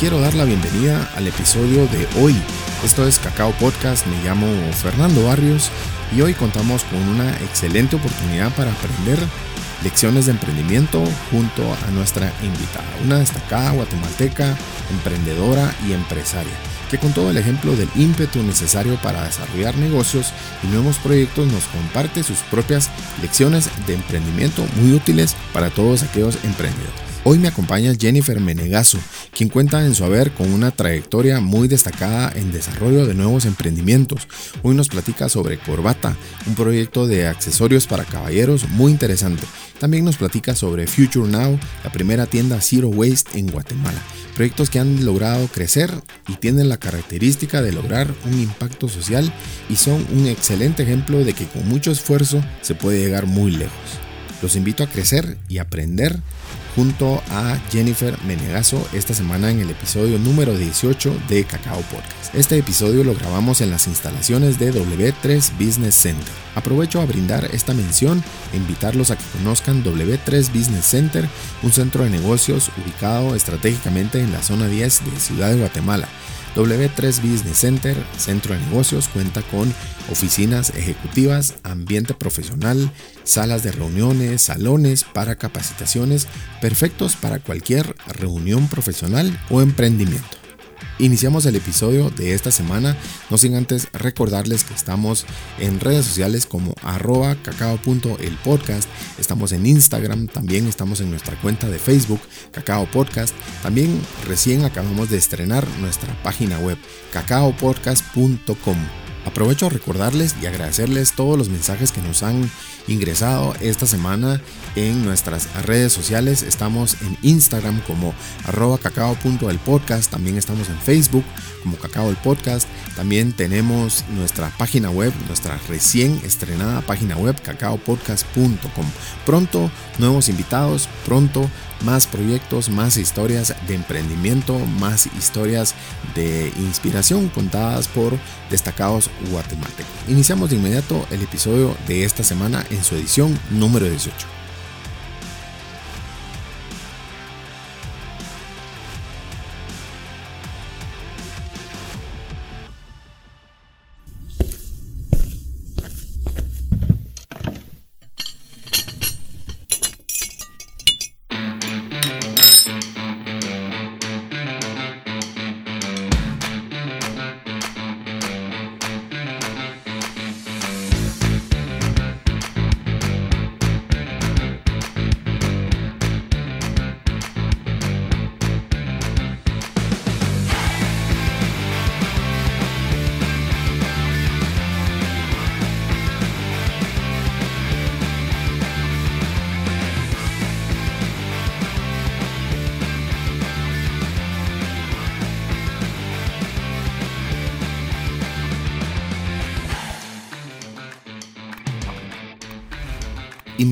Quiero dar la bienvenida al episodio de hoy. Esto es Cacao Podcast, me llamo Fernando Barrios y hoy contamos con una excelente oportunidad para aprender lecciones de emprendimiento junto a nuestra invitada, una destacada guatemalteca, emprendedora y empresaria, que con todo el ejemplo del ímpetu necesario para desarrollar negocios y nuevos proyectos nos comparte sus propias lecciones de emprendimiento muy útiles para todos aquellos emprendedores. Hoy me acompaña Jennifer Menegazo, quien cuenta en su haber con una trayectoria muy destacada en desarrollo de nuevos emprendimientos. Hoy nos platica sobre Corbata, un proyecto de accesorios para caballeros muy interesante. También nos platica sobre Future Now, la primera tienda Zero Waste en Guatemala. Proyectos que han logrado crecer y tienen la característica de lograr un impacto social y son un excelente ejemplo de que con mucho esfuerzo se puede llegar muy lejos. Los invito a crecer y aprender junto a Jennifer Menegazo esta semana en el episodio número 18 de Cacao Podcast. Este episodio lo grabamos en las instalaciones de W3 Business Center. Aprovecho a brindar esta mención e invitarlos a que conozcan W3 Business Center, un centro de negocios ubicado estratégicamente en la zona 10 de Ciudad de Guatemala W3 Business Center, centro de negocios, cuenta con oficinas ejecutivas, ambiente profesional, salas de reuniones, salones para capacitaciones, perfectos para cualquier reunión profesional o emprendimiento. Iniciamos el episodio de esta semana, no sin antes recordarles que estamos en redes sociales como arroba cacao.elpodcast, estamos en Instagram, también estamos en nuestra cuenta de Facebook, Cacao Podcast, también recién acabamos de estrenar nuestra página web, cacaopodcast.com. Aprovecho a recordarles y agradecerles todos los mensajes que nos han ingresado esta semana en nuestras redes sociales. Estamos en Instagram como arroba cacao.elpodcast. También estamos en Facebook como Cacao el Podcast. También tenemos nuestra página web, nuestra recién estrenada página web cacaopodcast.com. Pronto nuevos invitados, pronto más proyectos, más historias de emprendimiento, más historias de inspiración contadas por destacados guatemaltecos. Iniciamos de inmediato el episodio de esta semana en su edición número 18.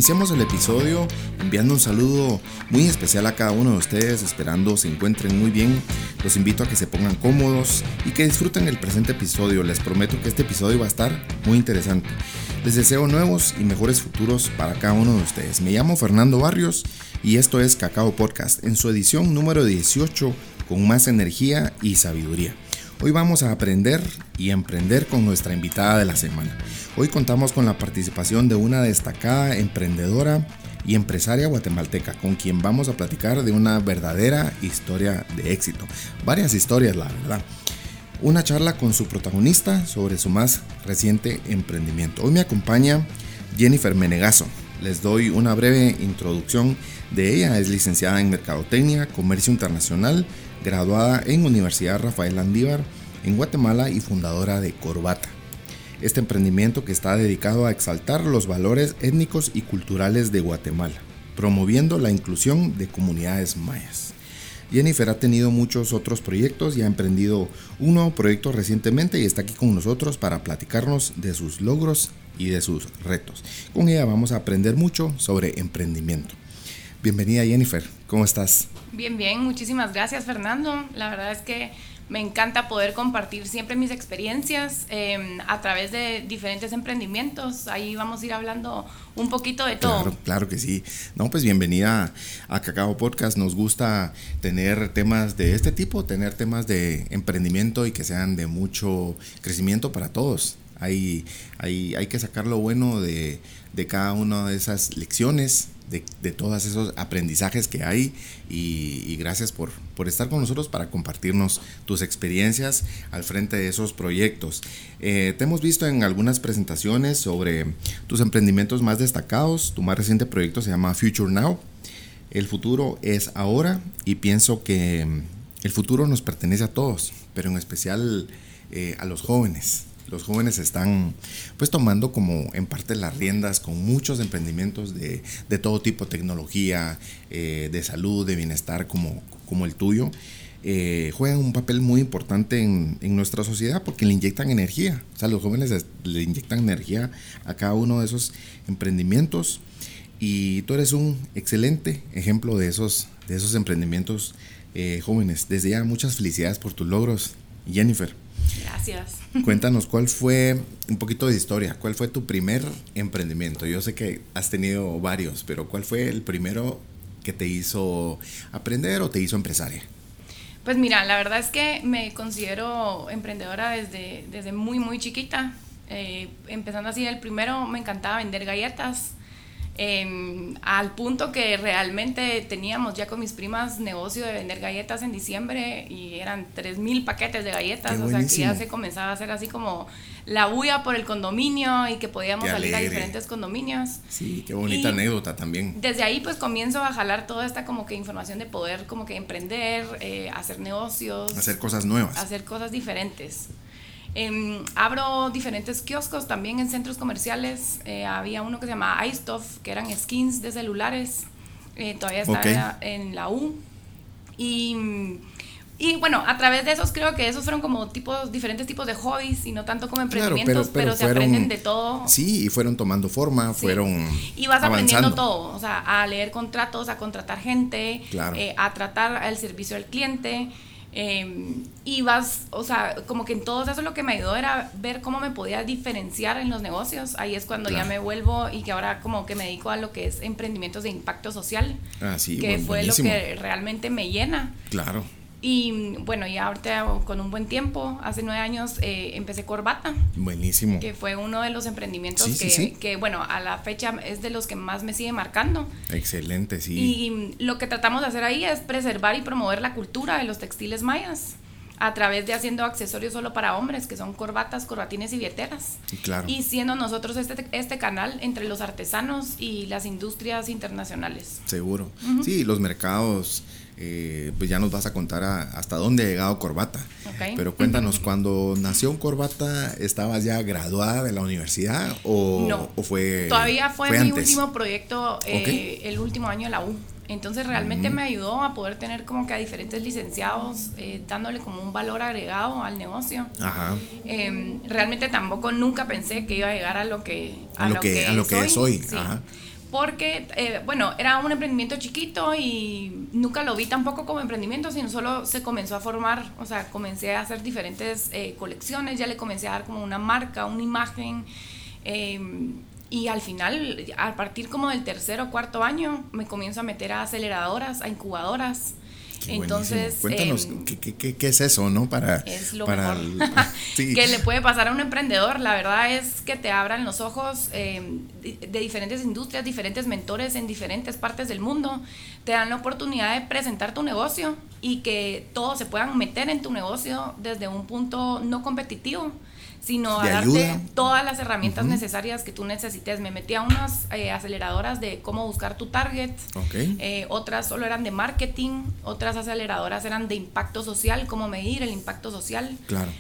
Iniciamos el episodio enviando un saludo muy especial a cada uno de ustedes, esperando se encuentren muy bien. Los invito a que se pongan cómodos y que disfruten el presente episodio. Les prometo que este episodio va a estar muy interesante. Les deseo nuevos y mejores futuros para cada uno de ustedes. Me llamo Fernando Barrios y esto es Cacao Podcast en su edición número 18 con más energía y sabiduría. Hoy vamos a aprender y emprender con nuestra invitada de la semana. Hoy contamos con la participación de una destacada emprendedora y empresaria guatemalteca, con quien vamos a platicar de una verdadera historia de éxito. Varias historias, la verdad. Una charla con su protagonista sobre su más reciente emprendimiento. Hoy me acompaña Jennifer Menegazo. Les doy una breve introducción de ella. Es licenciada en Mercadotecnia, Comercio Internacional, graduada en Universidad Rafael Andívar en Guatemala y fundadora de Corbata. Este emprendimiento que está dedicado a exaltar los valores étnicos y culturales de Guatemala, promoviendo la inclusión de comunidades mayas. Jennifer ha tenido muchos otros proyectos y ha emprendido un nuevo proyecto recientemente y está aquí con nosotros para platicarnos de sus logros y de sus retos. Con ella vamos a aprender mucho sobre emprendimiento. Bienvenida Jennifer, ¿cómo estás? Bien, bien, muchísimas gracias Fernando. La verdad es que me encanta poder compartir siempre mis experiencias em, a través de diferentes emprendimientos. Ahí vamos a ir hablando un poquito de todo. Claro, que sí. No, pues bienvenida a Cacao Podcast. Nos gusta tener temas de este tipo, tener temas de emprendimiento y que sean de mucho crecimiento para todos. Hay, hay, hay que sacar lo bueno de cada una de esas lecciones de, de, todos esos aprendizajes que hay y, gracias por, por, estar con nosotros para compartirnos tus experiencias al frente de esos proyectos. Eh, te hemos visto en algunas presentaciones sobre tus emprendimientos más destacados. Tu más reciente proyecto se llama Future Now. El futuro es ahora y pienso que el futuro nos pertenece a todos, pero en especial eh, a los jóvenes los jóvenes están pues tomando como en parte las riendas con muchos emprendimientos de, todo tipo, tecnología, eh, de salud, de bienestar como, como el tuyo. Eh, juegan un papel muy importante en, nuestra sociedad porque le inyectan energía. O sea, los jóvenes le inyectan energía a cada uno de esos emprendimientos y tú eres un excelente ejemplo de esos, de esos emprendimientos eh, jóvenes. Desde ya muchas felicidades por tus logros, Jennifer. Gracias. Cuéntanos cuál fue un poquito de historia, cuál fue tu primer emprendimiento. Yo sé que has tenido varios, pero ¿cuál fue el primero que te hizo aprender o te hizo empresaria? Pues mira, la verdad es que me considero emprendedora desde, desde muy, muy chiquita. Eh, empezando así, el primero me encantaba vender galletas. Em, al punto que realmente teníamos ya con mis primas negocio de vender galletas en diciembre y eran 3.000 paquetes de galletas, o sea que ya se comenzaba a hacer así como la bulla por el condominio y que podíamos salir a diferentes condominios. Sí, qué bonita anécdota también. Desde ahí pues comienzo a jalar toda esta como que información de poder como que emprender, eh, hacer negocios. Hacer cosas nuevas. Hacer cosas diferentes. Em, abro diferentes kioscos también en centros comerciales. Eh, había uno que se llamaba iStuff, que eran skins de celulares. Eh, todavía está en la U. Y, y, bueno, a través de esos creo que esos fueron como tipos, diferentes tipos de hobbies y no tanto como emprendimientos, pero, se aprenden de todo. Sí, y fueron tomando forma, fueron. Y vas aprendiendo todo, o sea, a leer contratos, a contratar gente, eh, a tratar el servicio al cliente. Em, y vas, o sea, como que en todo eso lo que me ayudó era ver cómo me podía diferenciar en los negocios. Ahí es cuando ya me vuelvo y que ahora como que me dedico a lo que es emprendimientos de impacto social. Ah, sí, que fue lo que realmente me llena. Claro. Y bueno, ya ahorita con un buen tiempo, hace nueve años, eh, empecé Corbata. Buenísimo. Que fue uno de los emprendimientos que, que, bueno, a la fecha es de los que más me sigue marcando. Excelente, sí. Y lo que tratamos de hacer ahí es preservar y promover la cultura de los textiles mayas a través de haciendo accesorios solo para hombres, que son corbatas, corbatines y billeteras. Claro. Y siendo nosotros este, este canal entre los artesanos y las industrias internacionales. Seguro. Sí, los mercados eh, pues ya nos vas a contar hasta dónde ha llegado Corbata. Pero cuéntanos, cuando nació Corbata, ¿estabas ya graduada de la universidad o, no, fue Todavía fue, mi último proyecto, eh, el último año de la U. Entonces realmente me ayudó a poder tener como que a diferentes licenciados, eh, dándole como un valor agregado al negocio. Ajá. Em, realmente tampoco nunca pensé que iba a llegar a lo que, a, lo, que, a lo que es hoy. Ajá porque, eh, bueno, era un emprendimiento chiquito y nunca lo vi tampoco como emprendimiento, sino solo se comenzó a formar, o sea, comencé a hacer diferentes eh, colecciones, ya le comencé a dar como una marca, una imagen, em, y al final, a partir como del tercer o cuarto año, me comienzo a meter a aceleradoras, a incubadoras, entonces, cuéntanos em, ¿qué, qué, es eso, ¿no? Para, es lo mejor que le puede pasar a un emprendedor. La verdad es que te abran los ojos em, de, diferentes industrias, diferentes mentores en diferentes partes del mundo. Te dan la oportunidad de presentar tu negocio y que todos se puedan meter en tu negocio desde un punto no competitivo sino a darte todas las herramientas necesarias que tú necesites. Me metí a unas eh, aceleradoras de cómo buscar tu target, eh, otras solo eran de marketing, otras aceleradoras eran de impacto social, cómo medir el impacto social. Claro.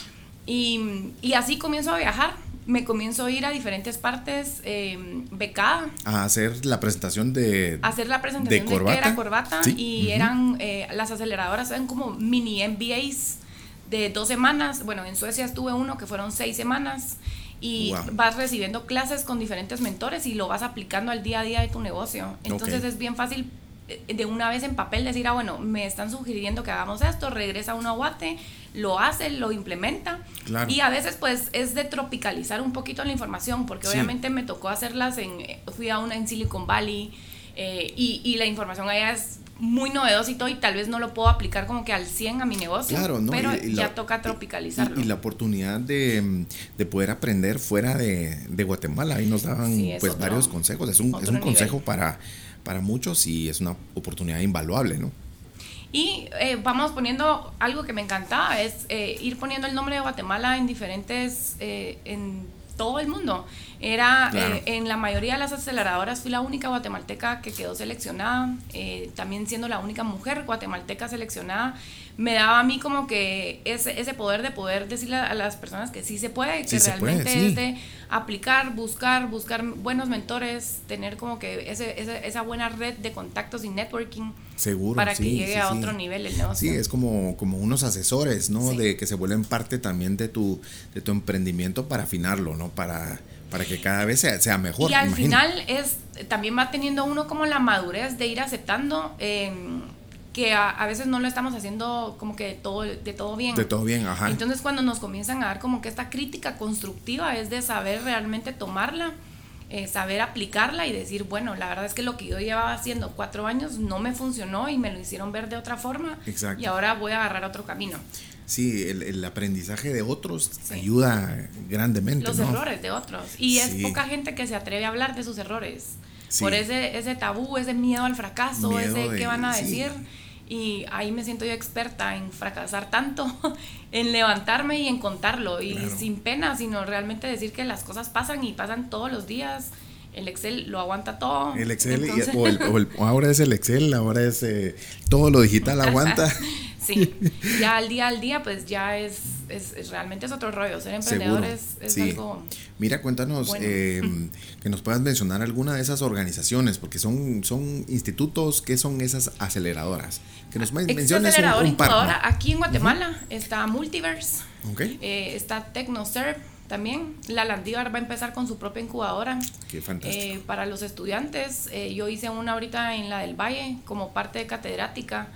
Y, y así comienzo a viajar me comienzo a ir a diferentes partes eh, becada. A hacer la presentación de... hacer la presentación de, corbata. era corbata. Y eran, eh, las aceleradoras eran como mini MBAs de dos semanas. Bueno, en Suecia estuve uno que fueron seis semanas. Y vas recibiendo clases con diferentes mentores y lo vas aplicando al día a día de tu negocio. Entonces es bien fácil eh, de una vez en papel decir, ah, bueno, me están sugiriendo que hagamos esto, regresa uno a Guate, lo hace, lo implementa. Y a veces pues es de tropicalizar un poquito la información, porque obviamente me tocó hacerlas en, fui a una en Silicon Valley eh, y, y, la información allá es muy novedosa y todo, y tal vez no lo puedo aplicar como que al 100 a mi negocio, claro, no, pero ya toca tropicalizarlo. Y, la oportunidad de, de, poder aprender fuera de, de Guatemala, ahí nos daban pues varios consejos, es un, es un consejo para, para muchos y es una oportunidad invaluable, ¿no? Y eh, vamos poniendo algo que me encantaba, es eh, ir poniendo el nombre de Guatemala en diferentes, eh, en todo el mundo. Era en la mayoría de las aceleradoras fui la única guatemalteca que quedó seleccionada, también siendo la única mujer guatemalteca seleccionada me daba a mí como que ese, ese poder de poder decirle a las personas que sí se puede, que realmente es de aplicar, buscar, buscar buenos mentores, tener como que ese, esa buena red de contactos y networking. Seguro. Para que llegue a otro nivel el negocio. Sí, es como, como unos asesores, ¿no? De que se vuelven parte también de tu, de tu emprendimiento para afinarlo, ¿no? Para, para que cada vez sea, sea mejor. Y al final es, también va teniendo uno como la madurez de ir aceptando. Eh, que a, veces no lo estamos haciendo como que de todo, de todo bien. De todo bien, ajá. Entonces cuando nos comienzan a dar como que esta crítica constructiva es de saber realmente tomarla, eh, saber aplicarla y decir, bueno, la verdad es que lo que yo llevaba haciendo cuatro años no me funcionó y me lo hicieron ver de otra forma. Exacto. Y ahora voy a agarrar otro camino. Sí, el, aprendizaje de otros ayuda grandemente. Los errores de otros. Y es poca gente que se atreve a hablar de sus errores. Por ese, ese tabú, ese miedo al fracaso, ese qué van a decir. Y ahí me siento yo experta en fracasar tanto, en levantarme y en contarlo. Y sin pena, sino realmente decir que las cosas pasan y pasan todos los días. El Excel lo aguanta todo. El Excel, o, ahora es el Excel, ahora es eh, todo lo digital aguanta. Sí, ya al día al día, pues ya es, es, realmente es otro rollo. Ser emprendedor es, algo. Mira, cuéntanos eh, que nos puedas mencionar alguna de esas organizaciones, porque son, son institutos, ¿qué son esas aceleradoras? Que nos menciones un, un par. Aquí en Guatemala está Multiverse, eh, está TecnoServe también. La Landívar va a empezar con su propia incubadora. Qué fantástico. Eh, para los estudiantes, yo hice una ahorita en la del Valle como parte de catedrática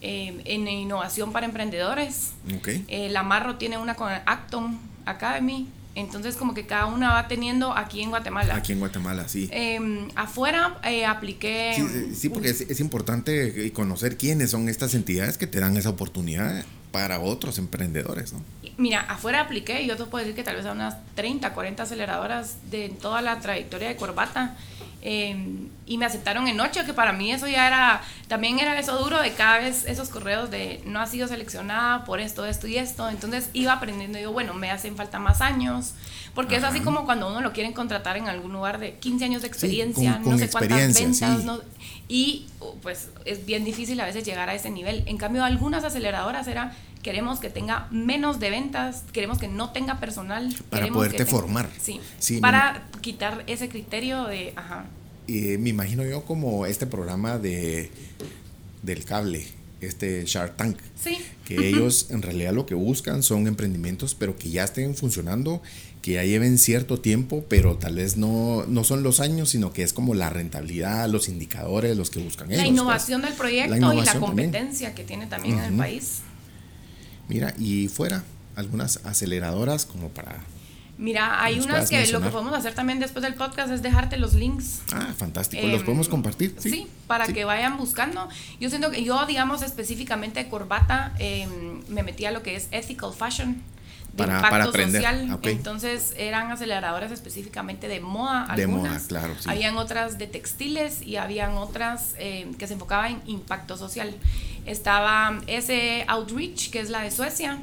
eh, en innovación para emprendedores. Okay. Eh, la Marro tiene una con Acton Academy. Entonces, como que cada una va teniendo aquí en Guatemala. Aquí en Guatemala, sí. Em, afuera eh, apliqué. Sí, porque es, es, importante conocer quiénes son estas entidades que te dan esa oportunidad para otros emprendedores, ¿no? Mira, afuera apliqué, y yo te puedo decir que tal vez a unas 30, 40 aceleradoras de toda la trayectoria de Corbata. Em, y me aceptaron en noche, que para mí eso ya era, también era eso duro de cada vez esos correos de no ha sido seleccionada por esto, esto y esto. Entonces iba aprendiendo y digo, bueno, me hacen falta más años, porque es así como cuando uno lo quieren contratar en algún lugar de 15 años de experiencia, no sé cuántas ventas, y pues es bien difícil a veces llegar a ese nivel. En cambio, algunas aceleradoras era queremos que tenga menos de ventas, queremos que no tenga personal. Para poderte formar. Sí, para quitar ese criterio de... Ajá. Y me imagino yo como este programa de del cable, este Shark Tank. Sí. Que ellos en realidad lo que buscan son emprendimientos, pero que ya estén funcionando, que ya lleven cierto tiempo, pero tal vez no, no son los años, sino que es como la rentabilidad, los indicadores, los que buscan ellos. La pues. innovación del proyecto y la competencia que tiene también en el país. Mira, y fuera, algunas aceleradoras como para... Mira, hay unas que lo que podemos hacer también después del podcast es dejarte los links. Ah, fantástico. ¿Los podemos em, compartir? Sí, para que vayan buscando. Yo siento que yo, digamos, específicamente corbata, em, me metí a lo que es ethical fashion de para, impacto social. Ah, Entonces eran aceleradoras específicamente de moda. Algunas. De moda, claro. Habían otras de textiles y habían otras eh, que se enfocaban en impacto social. Estaba ese Outreach, que es la de Suecia.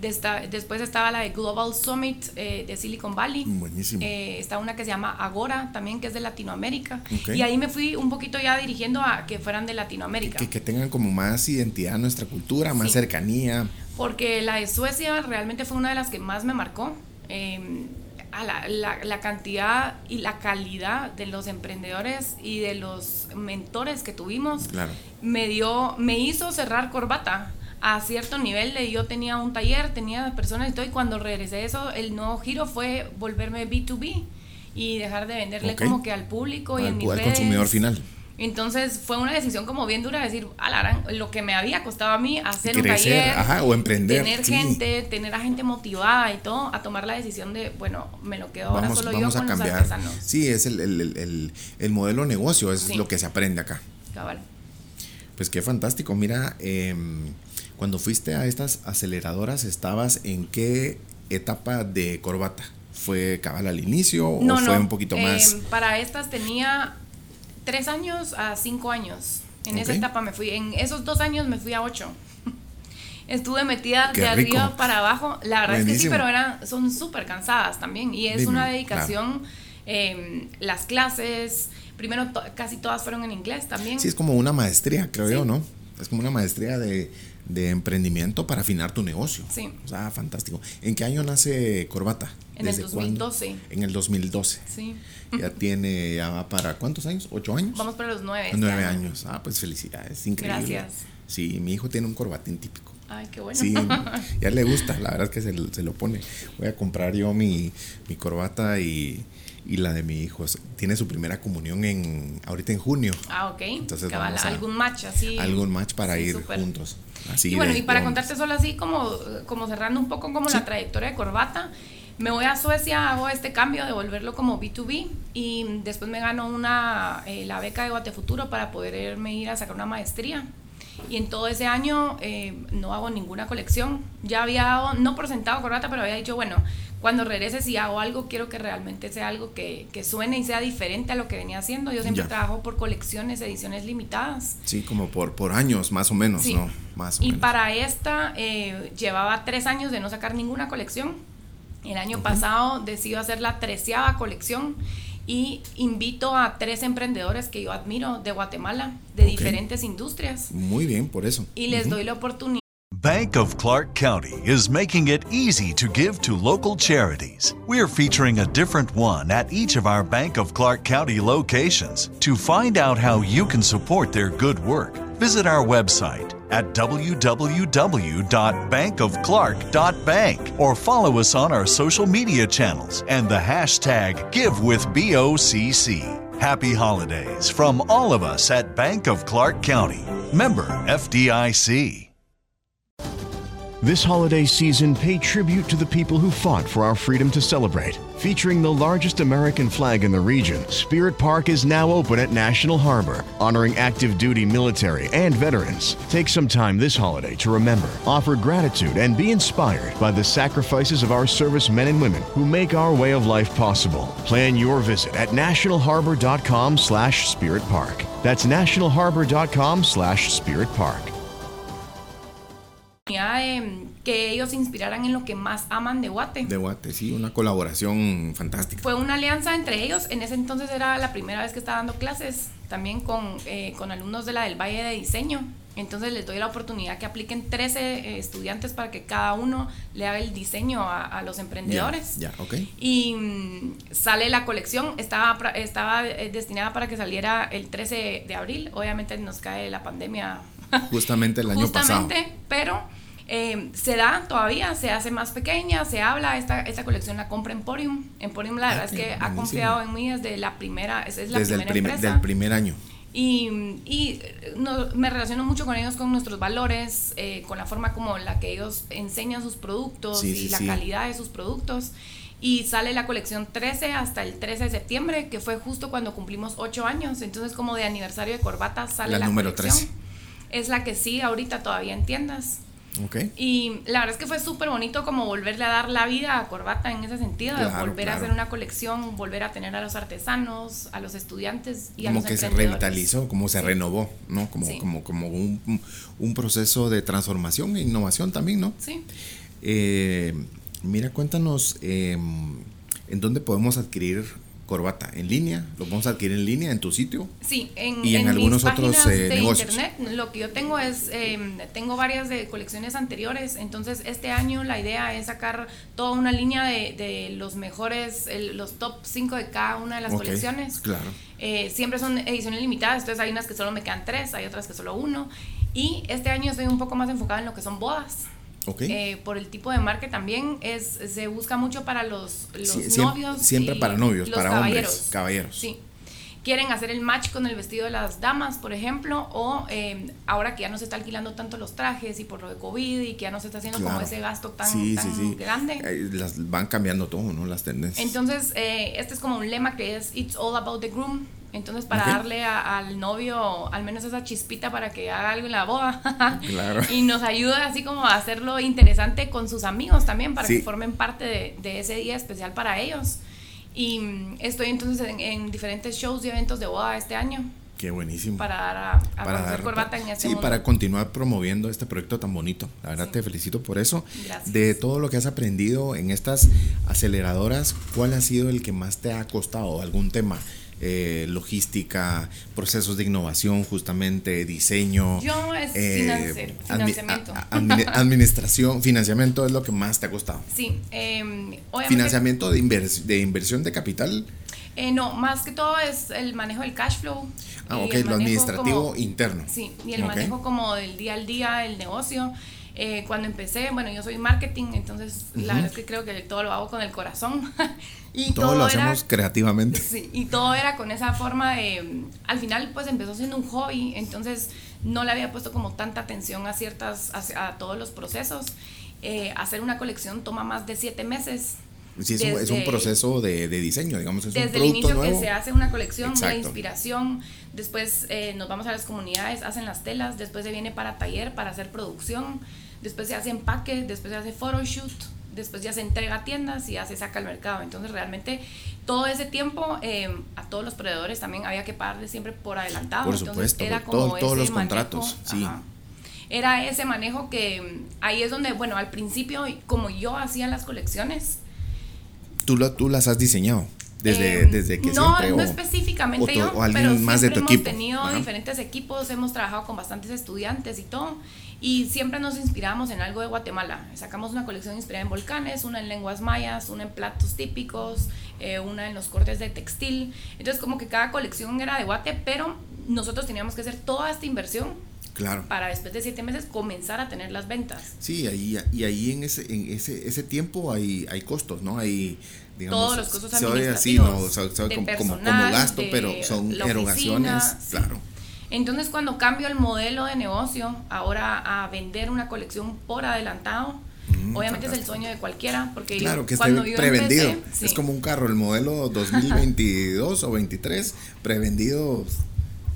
después estaba la de Global Summit eh, de Silicon Valley. Buenísimo. Eh, está una que se llama Agora también, que es de Latinoamérica. Y ahí me fui un poquito ya dirigiendo a que fueran de Latinoamérica. Que, que tengan como más identidad a nuestra cultura, más cercanía. Porque la de Suecia realmente fue una de las que más me marcó. Em, a la, la, la, cantidad y la calidad de los emprendedores y de los mentores que tuvimos claro. me dio me hizo cerrar corbata a cierto nivel de yo tenía un taller, tenía personas y todo, y cuando regresé eso, el nuevo giro fue volverme B2B y dejar de venderle como que al público y en mis al consumidor final. Entonces fue una decisión como bien dura decir, alarán, lo que me había costado a mí hacer un taller, o emprender, tener gente, tener a gente motivada y todo, a tomar la decisión de, bueno, me lo quedo ahora solo yo con a cambiar. los artesanos. Sí, es el, el, el, el modelo de negocio, es lo que se aprende acá. Cabal. Pues qué fantástico, mira, eh, cuando fuiste a estas aceleradoras, ¿estabas en qué etapa de corbata? ¿Fue cabal al inicio o fue un poquito más? Eh, para estas tenía tres años a cinco años. En esa etapa me fui. En esos dos años me fui a ocho. Estuve metida de arriba para abajo. La verdad es que sí, pero eran, son súper cansadas también. Y es una dedicación. Em, las clases, primero casi todas fueron en inglés también. Sí, es como una maestría, creo yo, ¿no? Es como una maestría de, de emprendimiento para afinar tu negocio. Sí. O sea, fantástico. ¿En qué año nace Corbata? En el 2012. En el 2012. Sí. Ya tiene, ya va para cuántos años? ¿Ocho años? Vamos para los nueve. Nueve años. Ah, pues felicidades, increíble. Gracias. Sí, mi hijo tiene un corbatín típico. Ay, qué bueno. Sí, ya le gusta, la verdad es que se, se lo pone. Voy a comprar yo mi, mi corbata y, y la de mi hijo. Tiene su primera comunión en ahorita en junio. Ah, ok. Entonces vamos a, algún match así. Algún match para ir juntos. Así y bueno, y para contarte solo así como, como cerrando un poco como la trayectoria de Corbata, me voy a Suecia, hago este cambio de volverlo como B2B y después me gano una, eh, la beca de Guatefuturo para poderme ir a sacar una maestría. Y en todo ese año eh, no hago ninguna colección. Ya había dado, no por sentado corbata, pero había dicho, bueno, cuando regrese si hago algo, quiero que realmente sea algo que, que suene y sea diferente a lo que venía haciendo. Yo siempre trabajo por colecciones, ediciones limitadas. Sí, como por, por años, más o menos, ¿no? Más y para esta eh, llevaba tres años de no sacar ninguna colección. El año pasado decido hacer la treceava colección y invito a tres emprendedores que yo admiro de Guatemala, de diferentes industrias. Muy bien, por eso. Y les doy la oportunidad. Bank of Clark County is making it easy to give to local charities. We're featuring a different one at each of our Bank of Clark County locations. To find out how you can support their good work, visit our website at www.bankofclark.bank or follow us on our social media channels and the hashtag GiveWithBOCC. Happy holidays from all of us at Bank of Clark County. Member FDIC. This holiday season, pay tribute to the people who fought for our freedom to celebrate. Featuring the largest American flag in the region, Spirit Park is now open at National Harbor, honoring active duty military and veterans. Take some time this holiday to remember, offer gratitude, and be inspired by the sacrifices of our service men and women who make our way of life possible. Plan your visit at nationalharbor.com slash spirit park. That's nationalharbor.com slash spirit park. De, que ellos se inspiraran en lo que más aman de Guate. De Guate, sí, una colaboración fantástica. Fue una alianza entre ellos. En ese entonces era la primera vez que estaba dando clases, también con, eh, con alumnos de la del Valle de Diseño. Entonces les doy la oportunidad que apliquen 13 eh, estudiantes para que cada uno le haga el diseño a, a los emprendedores. Ya, ok. Y mm, sale la colección, estaba, estaba eh, destinada para que saliera el 13 de abril. Obviamente nos cae la pandemia. Justamente el año Justamente, pasado. pero eh, se da todavía, se hace más pequeña, se habla, esta, esta colección la compra Emporium. Emporium la verdad es que ha confiado en mí desde la primera, es, la desde primera el primer, empresa. del primer año. Y, y no, me relaciono mucho con ellos, con nuestros valores, eh, con la forma como la que ellos enseñan sus productos Sí, y sí, la sí. calidad de sus productos. Y sale la colección 13 hasta el 13 de septiembre, que fue justo cuando cumplimos 8 años. Entonces, como de aniversario de corbata, sale La la, número colección. 13. Es la que sí, ahorita todavía en tiendas. Ok. Y la verdad es que fue súper bonito como volverle a dar la vida a Corbata en ese sentido, de Claro, volver a hacer una colección, volver a tener a los artesanos, a los estudiantes y a como los que se revitalizó, como se Sí. renovó, ¿no? Como, Sí. como, como un, un proceso de transformación e innovación también, ¿no? Sí. Eh, mira, cuéntanos em, en dónde podemos adquirir corbata en línea, lo podemos adquirir en línea en tu sitio. Sí, en, y en, algunos otros eh, de negocios. internet. Lo que yo tengo es, eh, tengo varias de colecciones anteriores, entonces este año la idea es sacar toda una línea de, de los mejores, el, los top 5 de cada una de las colecciones. Claro. Eh, siempre son ediciones limitadas, entonces hay unas que solo me quedan tres, hay otras que solo uno. Y este año estoy un poco más enfocada en lo que son bodas. Ok. Eh, por el tipo de marca también es se busca mucho para los, los Sí, novios siempre y para novios, los para caballeros. hombres, caballeros. sí quieren hacer el match con el vestido de las damas por ejemplo o eh, ahora que ya no se está alquilando tanto los trajes y por lo de covid y que ya no se está haciendo como Claro. ese gasto tan, sí, tan sí, sí. grande Las van cambiando todo, ¿no? Las tendencias. entonces, eh, este es como un lema que es It's all about the groom. Entonces, para Ok. darle a- al novio al menos esa chispita para que haga algo en la boda. Claro. y nos ayuda así como a hacerlo interesante con sus amigos también, para Sí. que formen parte de, de ese día especial para ellos. Y mm, estoy entonces en, en diferentes shows y eventos de boda este año Qué buenísimo. para dar a, a para dar- corbata en este sí, mundo. para continuar promoviendo este proyecto tan bonito. La verdad Sí. te felicito por eso. Gracias. De todo lo que has aprendido en estas aceleradoras, ¿cuál ha sido el que más te ha costado? ¿Algún tema? Eh, logística, procesos de innovación, justamente, diseño. Yo es eh, financiamiento. admi- administración, financiamiento es lo que más te ha costado. Sí, eh, obviamente. Financiamiento de, invers- de inversión de capital. Eh, no, más que todo es el manejo del cash flow. Ah, ok, lo administrativo como- interno. Sí, y el manejo como del día al día, el negocio. Eh, cuando empecé, bueno, yo soy marketing, entonces la verdad es que creo que todo lo hago con el corazón. y Todo, todo, lo era, hacemos creativamente. Sí, y todo era con esa forma de, al final pues empezó siendo un hobby, entonces no le había puesto como tanta atención a ciertas, a, a todos los procesos. Eh, hacer una colección toma más de siete meses. Sí, es, un, es un Desde- proceso de, de diseño, digamos, es un desde el producto inicio nuevo. que se hace una colección, Exacto. inspiración, después eh, nos vamos a las comunidades, hacen las telas, después se viene para taller, para hacer producción, después se hace empaque, después se hace photoshoot, después ya se entrega a tiendas y ya se saca al mercado. Entonces realmente todo ese tiempo eh, a todos los proveedores también había que pagarle siempre por adelantado. Por Entonces supuesto, era por como todo- todos los manejo, contratos, sí. ajá. Era ese manejo que ahí es donde, bueno, al principio, como yo hacía las colecciones, Tú, lo- tú las has diseñado desde, eh, desde que no, siempre. no o- específicamente o yo, o alguien pero más de tu hemos equipo. tenido Ajá. diferentes equipos, hemos trabajado con bastantes estudiantes y todo, y siempre nos inspiramos en algo de Guatemala. Sacamos una colección inspirada en volcanes, una en lenguas mayas, una en platos típicos, eh, una en los cortes de textil. Entonces como que cada colección era de Guate, pero nosotros teníamos que hacer toda esta inversión Claro. para después de siete meses comenzar a tener las ventas. Sí, ahí, y ahí en ese, en ese, ese tiempo hay, hay costos, ¿no? Hay, digamos, Todos los costos se oye así, ¿no? administrativos, Se- se oye de como, como, como personal, gasto, de pero son erogaciones, oficina, sí. claro. Entonces cuando cambio el modelo de negocio ahora a vender una colección por adelantado, Mm, obviamente es el fantástico. sueño de cualquiera, porque Claro, que esté cuando yo prevendido. empecé, sí. Es como un carro, el modelo 2022 o 23, prevendido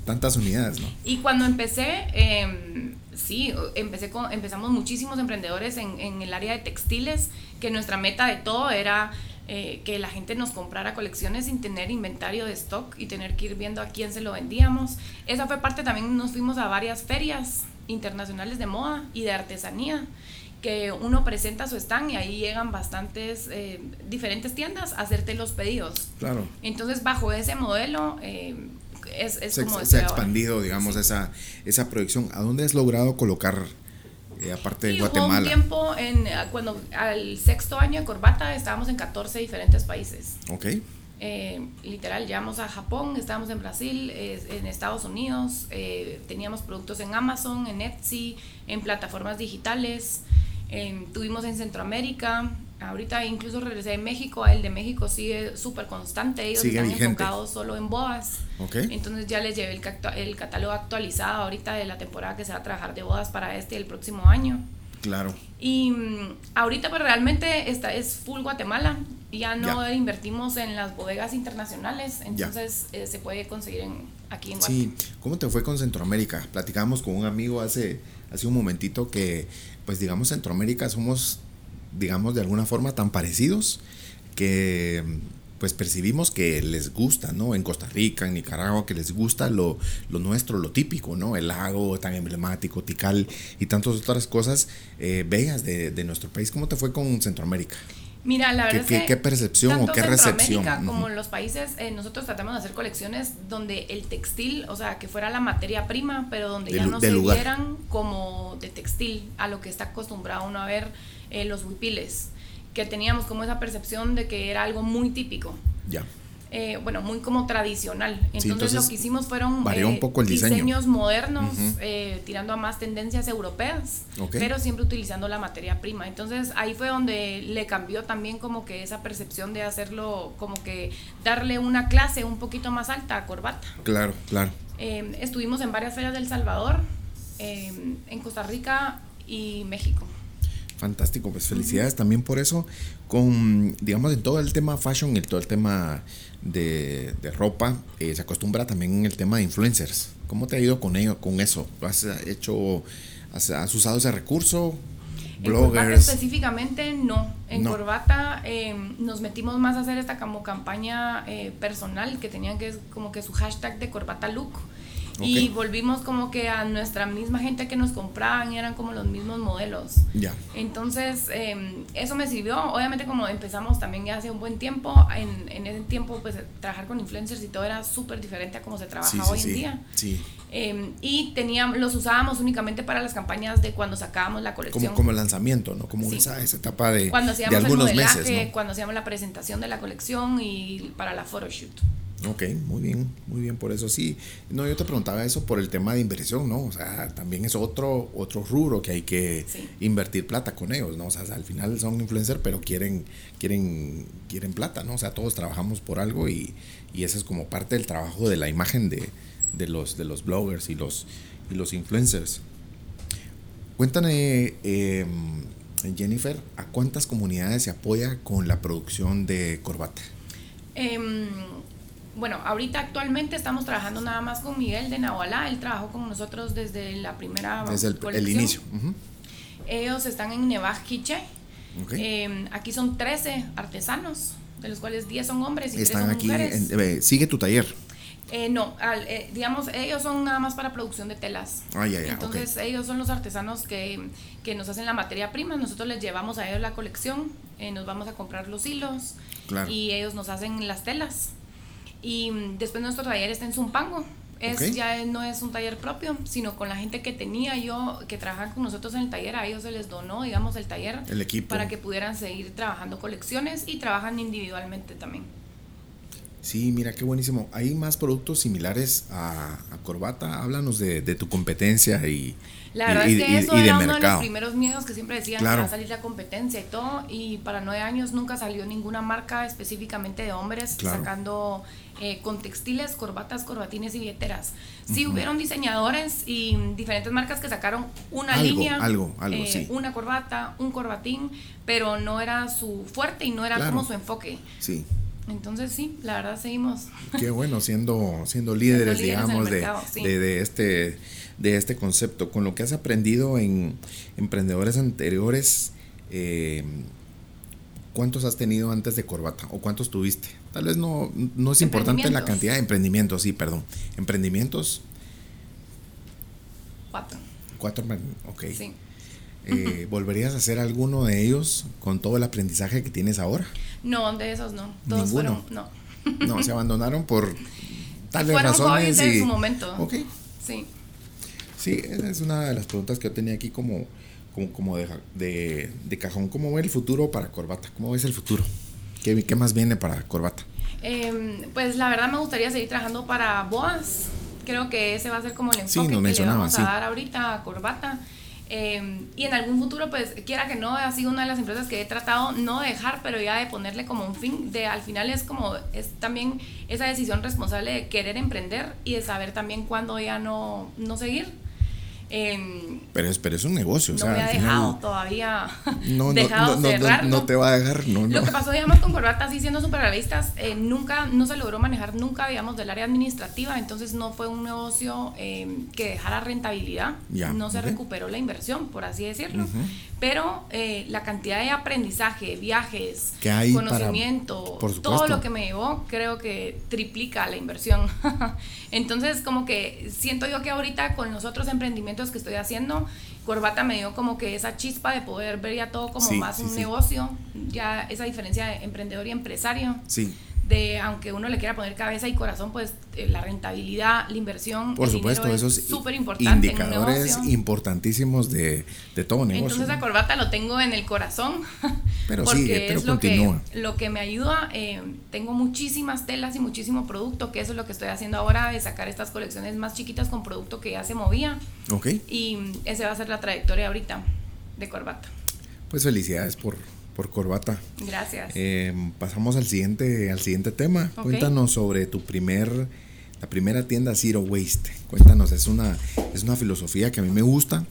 tantas unidades, ¿no? Y cuando empecé, eh, sí, empecé con, empezamos muchísimos emprendedores en, en el área de textiles, que nuestra meta de todo era eh, que la gente nos comprara colecciones sin tener inventario de stock y tener que ir viendo a quién se lo vendíamos. Esa fue parte también, nos fuimos a varias ferias internacionales de moda y de artesanía que uno presenta su stand y ahí llegan bastantes eh, diferentes tiendas a hacerte los pedidos. Claro. Entonces, bajo ese modelo, eh, es, es se, como se ha ahora. expandido, digamos, esa, esa proyección. ¿A dónde has logrado colocar, eh, aparte de Sí, hubo un Guatemala? tiempo, en, cuando al sexto año de Corbata, estábamos en 14 diferentes países. Ok, Eh, literal, llegamos a Japón, estábamos en Brasil, eh, en Estados Unidos, eh, teníamos productos en Amazon, en Etsy, en plataformas digitales, tuvimos en Centroamérica, ahorita incluso regresé de México, el de México sigue súper constante, ellos Sigue están vigente. enfocados solo en bodas. ok. Entonces ya les llevé el, el catálogo actualizado ahorita de la temporada que se va a trabajar de bodas para este y el próximo año. Claro. Y mm, ahorita pues realmente esta es full Guatemala. Ya no Ya. invertimos en las bodegas internacionales, entonces eh, se puede conseguir en, aquí en Guatemala. Sí, ¿cómo te fue con Centroamérica? Platicábamos con un amigo hace, hace un momentito que, pues digamos, Centroamérica somos, digamos, de alguna forma tan parecidos que pues percibimos que les gusta, ¿no? En Costa Rica, en Nicaragua, que les gusta lo, lo nuestro, lo típico, ¿no? El lago tan emblemático, Tikal y tantas otras cosas eh, bellas de, de nuestro país. ¿Cómo te fue con Centroamérica? Mira, la verdad ¿Qué, es que qué percepción o tanto qué recepción? Como Ujú. los países, eh, nosotros tratamos de hacer colecciones donde el textil, o sea, que fuera la materia prima, pero donde Del ya no se lugar. vieran como de textil, a lo que está acostumbrado uno a ver eh, los huipiles, que teníamos como esa percepción de que era algo muy típico. Ya. Eh, bueno, muy como tradicional. Entonces, entonces, lo que hicimos fueron varió un poco el diseño. diseños modernos, eh, tirando a más tendencias europeas, pero siempre utilizando la materia prima. Entonces ahí fue donde le cambió también como que esa percepción de hacerlo, como que darle una clase un poquito más alta a corbata. Claro, claro. Eh, estuvimos en varias ferias del Salvador, eh, en Costa Rica y México. Fantástico, pues felicidades también por eso. Con, digamos, en todo el tema fashion y en todo el tema de, de ropa, eh, se acostumbra también en el tema de influencers. ¿Cómo te ha ido con ello, con eso? ¿Has hecho, has, has usado ese recurso? En corbata Bloggers. específicamente no. En No. corbata eh, nos metimos más a hacer esta como campaña eh, personal que tenían que es como que su hashtag de corbata look. Y volvimos como que a nuestra misma gente que nos compraban y eran como los mismos modelos. Ya. Entonces, eh, eso me sirvió. Obviamente, como empezamos también ya hace un buen tiempo, en, en ese tiempo, pues trabajar con influencers y todo era súper diferente a como se trabaja Sí, hoy sí. en día. Sí. Eh, y teníamos, los usábamos únicamente para las campañas de cuando sacábamos la colección. Como, como lanzamiento, ¿no? Como esa, esa etapa de, cuando de hacíamos el algunos modelaje, meses, ¿no? cuando hacíamos la presentación de la colección y para la photoshoot. Ok, muy bien, muy bien por eso. Sí, no, yo te preguntaba eso por el tema de inversión, ¿no? O sea, también es otro, otro rubro que hay que Sí. invertir plata con ellos, ¿no? O sea, al final son influencers, pero quieren, quieren, quieren plata, ¿no? O sea, todos trabajamos por algo y, y eso es como parte del trabajo de la imagen de, de los, de los bloggers y los, y los influencers. Cuéntame, eh, Jennifer, ¿a cuántas comunidades se apoya con la producción de corbata? Em, bueno, ahorita actualmente estamos trabajando nada más con Miguel de Nahualá. Él trabajó con nosotros desde la primera Desde el, inicio. Ellos están en Nevaj Quiche. Ok. Em, aquí son 13 artesanos, de los cuales 10 son hombres y 3 Están son aquí. mujeres. en- eh, sigue tu taller. Eh, no, al- eh, digamos, ellos son nada más para producción de telas. Ah, ya, ya, Entonces, ellos son los artesanos que, que nos hacen la materia prima. Nosotros les llevamos a ellos la colección, eh, nos vamos a comprar los hilos Claro. y ellos nos hacen las telas. Y después nuestro taller está en Zumpango. Es. Ya no es un taller propio, sino con la gente que tenía yo, que trabajan con nosotros en el taller, a ellos se les donó, digamos, el taller El equipo. para que pudieran seguir trabajando colecciones y trabajan individualmente también. Sí, mira qué buenísimo. ¿Hay más productos similares a, a Corbata? Háblanos de, de tu competencia y, La verdad y- es que y- eso y de era uno de los primeros miedos que siempre decían Claro. que va a salir la competencia y todo. Y para nueve años nunca salió ninguna marca específicamente de hombres Claro. sacando eh, con textiles, corbatas, corbatines y billeteras. Sí hubieron diseñadores y diferentes marcas que sacaron una Algo, línea, algo, algo, eh, sí. una corbata, un corbatín, pero no era su fuerte y no era Claro. como su enfoque. Sí, Entonces sí, la verdad seguimos. qué bueno, siendo, siendo líderes, digamos, de, mercado, sí. de, de este, de este concepto. Con lo que has aprendido en emprendedores anteriores, eh, ¿cuántos has tenido antes de Corbata? ¿O cuántos tuviste? Tal vez no, no es importante la cantidad de emprendimientos, sí, perdón. Emprendimientos, Cuatro. cuatro, ok. Sí. Eh, ¿Volverías a hacer alguno de ellos con todo el aprendizaje que tienes ahora? No, de esos no. Todos Ninguno. fueron, no. No, se abandonaron por tales Fueron razones. hobbies en y- su momento. Ok, Sí. sí, esa es una de las preguntas que yo tenía aquí como, como, como de, de, de cajón. ¿Cómo ve el futuro para Corbata? ¿Cómo ves el futuro? ¿Qué, qué más viene para Corbata? Em, pues la verdad me gustaría seguir trabajando para Boas. Creo que ese va a ser como el Sí, enfoque que le vamos sí. a dar ahorita a Corbata. Em, y en algún futuro, pues quiera que no, ha sido una de las empresas que he tratado no de dejar, pero ya de ponerle como un fin. De al final es como, es también esa decisión responsable de querer emprender y de saber también cuándo ya no, no seguir. Em, Pero es, pero es un negocio, o no sea, me ha final dejado todavía no, no, dejado no, no, no, cerrarlo. no te va a dejar, no. Lo que pasó, digamos, con Corbata, así siendo súper realistas, eh, nunca, no se logró manejar nunca, digamos, del área administrativa, entonces no fue un negocio eh, que dejara rentabilidad, Ya, no se recuperó la inversión, por así decirlo, pero eh, la cantidad de aprendizaje, viajes, Que hay para- conocimiento, todo lo que me llevó, creo que triplica la inversión. Entonces, como que siento yo que ahorita con los otros emprendimientos que estoy haciendo, Corbata me dio como que esa chispa de poder ver ya todo como Sí, más sí, un sí. negocio, ya esa diferencia de emprendedor y empresario Sí, de aunque uno le quiera poner cabeza y corazón, pues eh, la rentabilidad, la inversión, por supuesto, esos es súper importante indicadores importantísimos de, de todo negocio. Entonces ¿no? la corbata lo tengo en el corazón. Pero porque sigue, pero es lo que, continúa. lo que me ayuda. eh, tengo muchísimas telas y muchísimo producto, que eso es lo que estoy haciendo ahora, de sacar estas colecciones más chiquitas con producto que ya se movía. Ok, Y esa va a ser la trayectoria ahorita de corbata. pues felicidades por, por Corbata. Gracias. Eh, pasamos al siguiente, al siguiente tema. Cuéntanos sobre tu primer, la primera tienda Zero Waste. Cuéntanos, es una, es una filosofía que a mí me gusta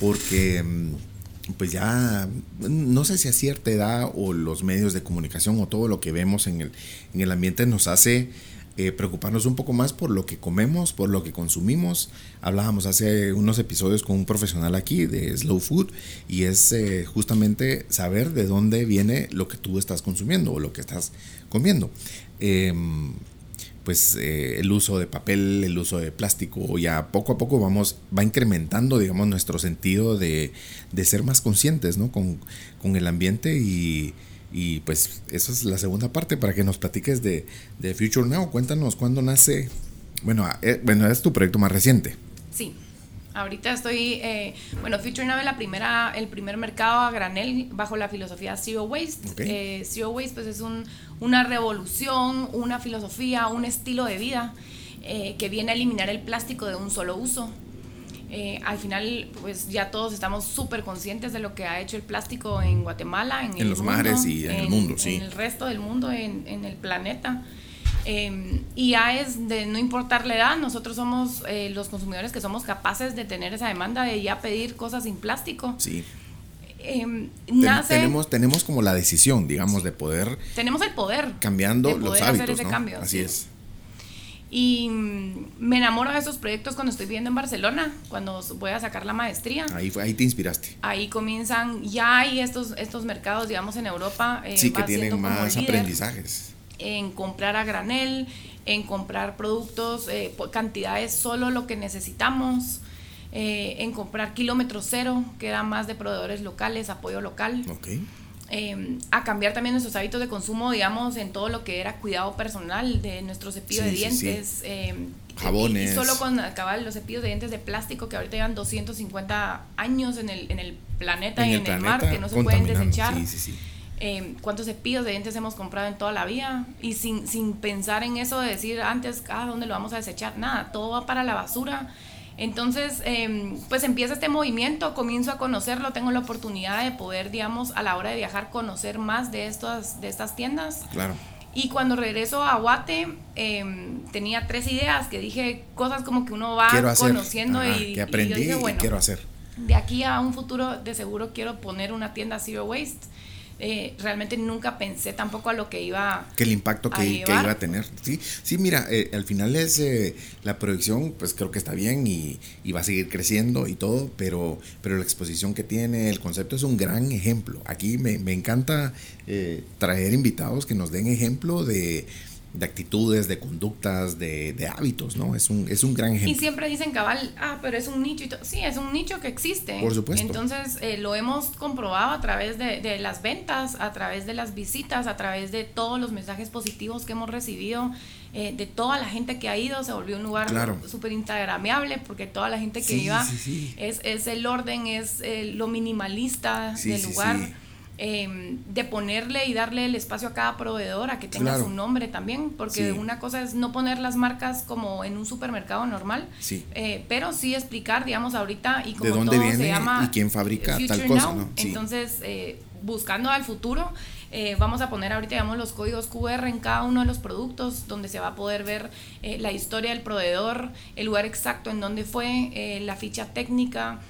porque mm, pues ya no sé si a cierta edad o los medios de comunicación o todo lo que vemos en el, en el ambiente nos hace eh, preocuparnos un poco más por lo que comemos, por lo que consumimos. Hablábamos hace unos episodios con un profesional aquí de Slow Food y es eh, justamente saber de dónde viene lo que tú estás consumiendo o lo que estás comiendo. Em, pues eh, el uso de papel, el uso de plástico, ya poco a poco vamos, va incrementando, digamos, nuestro sentido de, de ser más conscientes, ¿no? Con, con el ambiente y, y, pues esa es la segunda parte para que nos platiques de, de Future Now. Cuéntanos cuándo nace, bueno, eh, bueno, es tu proyecto más reciente. Sí. Ahorita estoy, eh, bueno, Future Nave la primera, el primer mercado a granel bajo la filosofía Zero Waste. Eh, Zero Waste pues es un, una revolución, una filosofía, un estilo de vida eh, que viene a eliminar el plástico de un solo uso. Eh, al final, pues ya todos estamos súper conscientes de lo que ha hecho el plástico en Guatemala, en, el los mundo, mares y en el mundo, sí. En el resto del mundo, en, en el planeta. Eh, y ya es de no importar la edad, nosotros somos eh, los consumidores que somos capaces de tener esa demanda de ya pedir cosas sin plástico. Sí. Eh, nace, tenemos, tenemos como la decisión, digamos, de poder tenemos el poder cambiando de los hacer hábitos, ese ¿no? cambio, Así sí. es. Y mm, me enamoro de esos proyectos cuando estoy viviendo en Barcelona, cuando voy a sacar la maestría. Ahí, fue- ahí te inspiraste. Ahí comienzan, ya hay estos, estos mercados, digamos, en Europa. eh, sí, que tienen más aprendizajes. en comprar a granel, en comprar productos, eh, cantidades solo lo que necesitamos, eh, en comprar kilómetro cero, que era más de proveedores locales, apoyo local, Ok. Eh, a cambiar también nuestros hábitos de consumo, digamos, en todo lo que era cuidado personal de nuestro cepillo Sí, de sí, sí. dientes. eh, Jabones. Y, y solo con acabar los cepillos de dientes de plástico que ahorita llevan 250 años en el, en el planeta y en el mar, que no se pueden desechar Sí, sí, sí. eh, cuántos cepillos de dientes hemos comprado en toda la vida y sin, sin pensar en eso de decir antes, ah, ¿dónde lo vamos a desechar? Nada, todo va para la basura. Entonces, eh, pues empieza este movimiento, comienzo a conocerlo, tengo la oportunidad de poder, digamos, a la hora de viajar, conocer más de, estas de estas tiendas. Claro. Y cuando regreso a Guate, eh, tenía tres ideas que dije, cosas como que uno va conociendo Ajá, y, y que yo aprendí y bueno, quiero hacer. de aquí a un futuro de seguro quiero poner una tienda Zero Waste. Eh, realmente nunca pensé tampoco a lo que iba que el impacto que, a que llevar. iba a tener. Sí, sí mira, eh, al final es eh, la proyección, pues creo que está bien y, y va a seguir creciendo y todo, pero, pero la exposición que tiene, el concepto es un gran ejemplo. Aquí me, me encanta eh, traer invitados que nos den ejemplo de, de actitudes, de conductas, de, de hábitos, ¿no? Es un, es un gran Y ejemplo. siempre dicen cabal, ah, pero es un nicho y todo. Sí, es un nicho que existe. Por supuesto. Entonces eh, lo hemos comprobado a través de, de las ventas, a través de las visitas, a través de todos los mensajes positivos que hemos recibido, eh, de toda la gente que ha ido. Se volvió un lugar Claro. súper instagrameable porque toda la gente que Sí, iba sí, sí. Es, es el orden, es eh, lo minimalista Sí, del sí, lugar. Eh, de ponerle y darle el espacio a cada proveedor a que tenga Claro. su nombre también, porque Sí. una cosa es no poner las marcas como en un supermercado normal, Sí. eh, pero sí explicar, digamos, ahorita y como ¿De dónde todo viene se llama y quién fabrica tal cosa, Now, no? Sí. Entonces, eh, buscando al futuro, eh, vamos a poner ahorita, digamos, los códigos QR en cada uno de los productos, donde se va a poder ver eh, la historia del proveedor, el lugar exacto en donde fue, eh, la ficha técnica.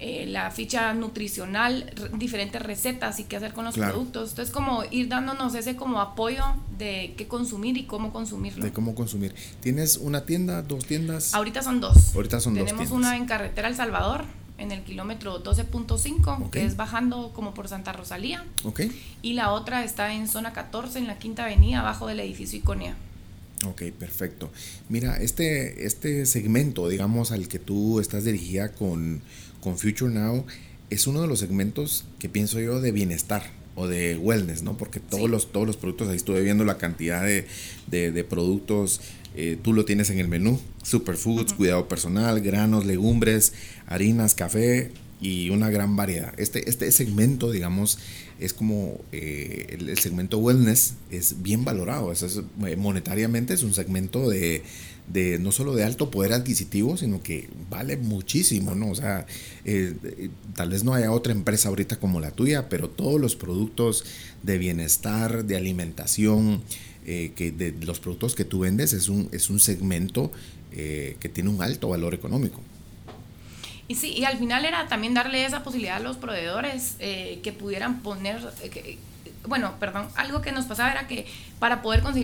Eh, la ficha nutricional, re- diferentes recetas y qué hacer con los Claro. productos. Entonces, como ir dándonos ese como apoyo de qué consumir y cómo consumirlo. De cómo consumir. ¿Tienes una tienda, dos tiendas? Ahorita son dos. Ahorita son dos Tenemos una en Carretera El Salvador, en el kilómetro 12.5, que es bajando como por Santa Rosalía. Okay. Y la otra está en zona 14, en la Quinta Avenida, abajo del edificio Iconia. Ok, perfecto. Mira, este, este segmento, digamos, al que tú estás dirigida con, con Future Now, es uno de los segmentos que pienso yo de bienestar o de wellness, ¿no? Porque todos, los, todos los productos, ahí estuve viendo la cantidad de, de, productos, eh, tú lo tienes en el menú, superfoods, cuidado personal, granos, legumbres, harinas, café y una gran variedad. Este, este segmento, digamos, es como eh, el, segmento wellness es bien valorado, es, eh, monetariamente es un segmento de, de, no solo de alto poder adquisitivo, sino que vale muchísimo, ¿no? O sea, eh, tal vez no haya otra empresa ahorita como la tuya, pero todos los productos de bienestar, de alimentación, que de los productos que tú vendes es un, es un segmento que tiene un alto valor económico. Y sí, y al final era también darle esa posibilidad a los proveedores eh, que pudieran poner, eh, bueno, perdón, algo que nos pasaba era que para poder conseguir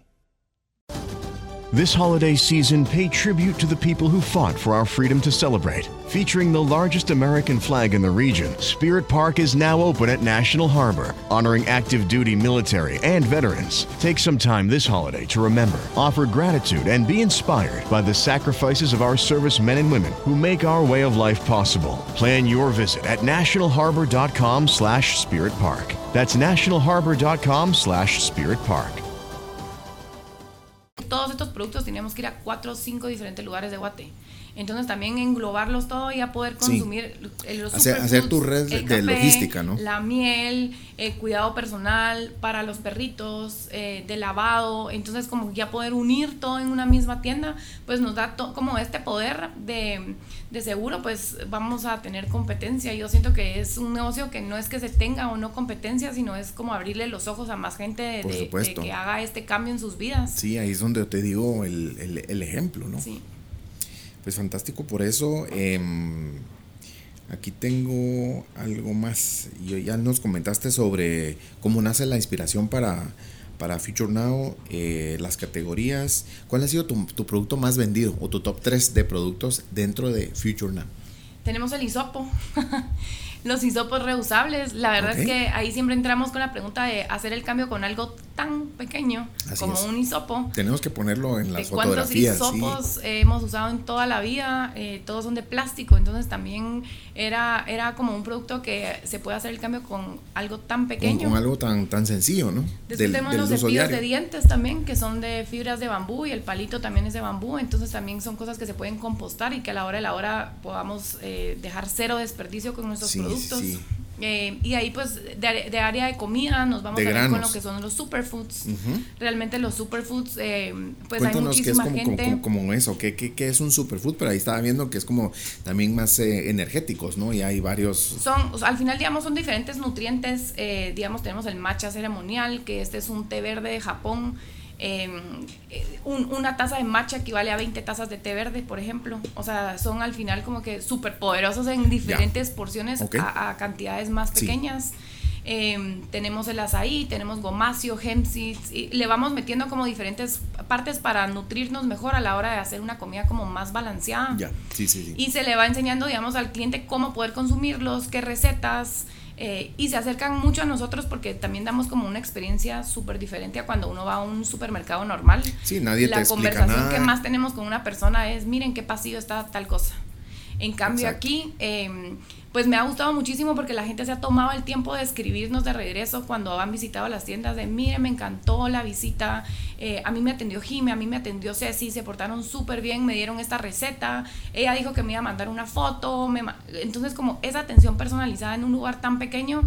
This holiday season, pay tribute to the people who fought for our freedom to celebrate. Featuring the largest American flag in the region, Spirit Park is now open at National Harbor, honoring active duty military and veterans. Take some time this holiday to remember, offer gratitude, and be inspired by the sacrifices of our service men and women who make our way of life possible. Plan your visit at nationalharbor.com slash spirit park. That's nationalharbor.com slash spirit park. Todos estos productos teníamos que ir a cuatro o cinco diferentes lugares de Guate. Entonces también englobarlos todo y a poder consumir los hacer, hacer tu red de logística, ¿no? La miel, el cuidado personal para los perritos, eh, de lavado. Entonces como ya poder unir todo en una misma tienda, pues nos da como este poder de, de seguro, pues vamos a tener competencia. Yo siento que es un negocio que no es que se tenga o no competencia, sino es como abrirle los ojos a más gente de, que haga este cambio en sus vidas. Sí, ahí es donde te digo el, el, el ejemplo, ¿no? Sí. Pues fantástico por eso. Em, aquí tengo algo más. Y ya nos comentaste sobre cómo nace la inspiración para, para Future Now, eh, las categorías. ¿Cuál ha sido tu, tu, producto más vendido o tu top 3 de productos dentro de Future Now? Tenemos el hisopo. los hisopos reusables. La verdad es que ahí siempre entramos con la pregunta de hacer el cambio con algo tan pequeño como un hisopo. Tenemos que ponerlo en las fotografías. ¿Cuántos hisopos hemos usado en toda la vida? Eh, todos son de plástico, entonces también era, era como un producto que se puede hacer el cambio con algo tan pequeño. Con, algo tan, tan sencillo, ¿no? Después tenemos los cepillos de dientes también, que son de fibras de bambú y el palito también es de bambú, entonces también son cosas que se pueden compostar y que a la hora de la hora podamos eh, dejar cero desperdicio con nuestros productos. Eh, y ahí pues de, área de comida nos vamos a ver con lo que son los superfoods. Realmente los superfoods, eh, pues hay muchísima qué es como, gente. Como, eso, ¿Qué, ¿qué, qué, es un superfood? Pero ahí estaba viendo que es como también más eh, energéticos, ¿no? Y hay varios... Son, al final, digamos, son diferentes nutrientes. digamos, tenemos el matcha ceremonial, que este es un té verde de Japón. Em, eh, una taza de matcha equivale a 20 tazas de té verde, por ejemplo. O sea, son al final como que súper poderosos en diferentes porciones a, cantidades más pequeñas. Em, tenemos el azaí, tenemos gomacio, hemp seeds, y le vamos metiendo como diferentes partes para nutrirnos mejor a la hora de hacer una comida como más balanceada. Y se le va enseñando, digamos, al cliente cómo poder consumirlos, qué recetas, eh, y se acercan mucho a nosotros porque también damos como una experiencia súper diferente a cuando uno va a un supermercado normal. Sí, nadie La conversación que más tenemos con una persona es, miren qué pasillo está tal cosa. En cambio aquí, em, pues me ha gustado muchísimo porque la gente se ha tomado el tiempo de escribirnos de regreso cuando han visitado las tiendas de, miren, me encantó la visita, eh, a mí me atendió Jime, a mí me atendió Ceci, se portaron súper bien, me dieron esta receta, ella dijo que me iba a mandar una foto, entonces como esa atención personalizada en un lugar tan pequeño,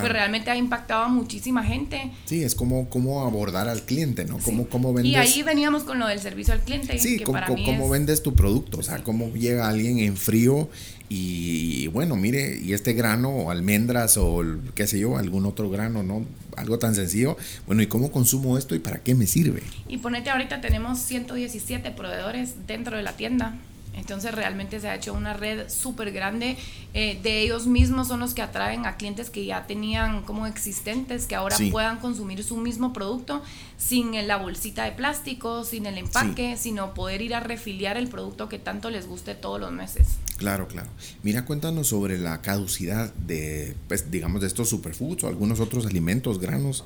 pues realmente ha impactado a muchísima gente. Sí, es como cómo abordar al cliente, ¿no? Cómo, cómo vendes. Y ahí veníamos con lo del servicio al cliente. Sí, que cómo, para mí cómo es- vendes tu producto, o sea, cómo llega alguien en frío y bueno, mire, y este grano, o almendras o qué sé yo, algún otro grano, ¿no? Algo tan sencillo. Bueno, ¿y cómo consumo esto y para qué me sirve? Y ponete ahorita tenemos 117 proveedores dentro de la tienda. Entonces realmente se ha hecho una red súper grande. eh, de ellos mismos son los que atraen a clientes que ya tenían como existentes, que ahora Sí. puedan consumir su mismo producto sin la bolsita de plástico, sin el empaque, sino poder ir a refiliar el producto que tanto les guste todos los meses. Claro, claro. Mira, cuéntanos sobre la caducidad de, pues, digamos, de estos superfoods o algunos otros alimentos, granos.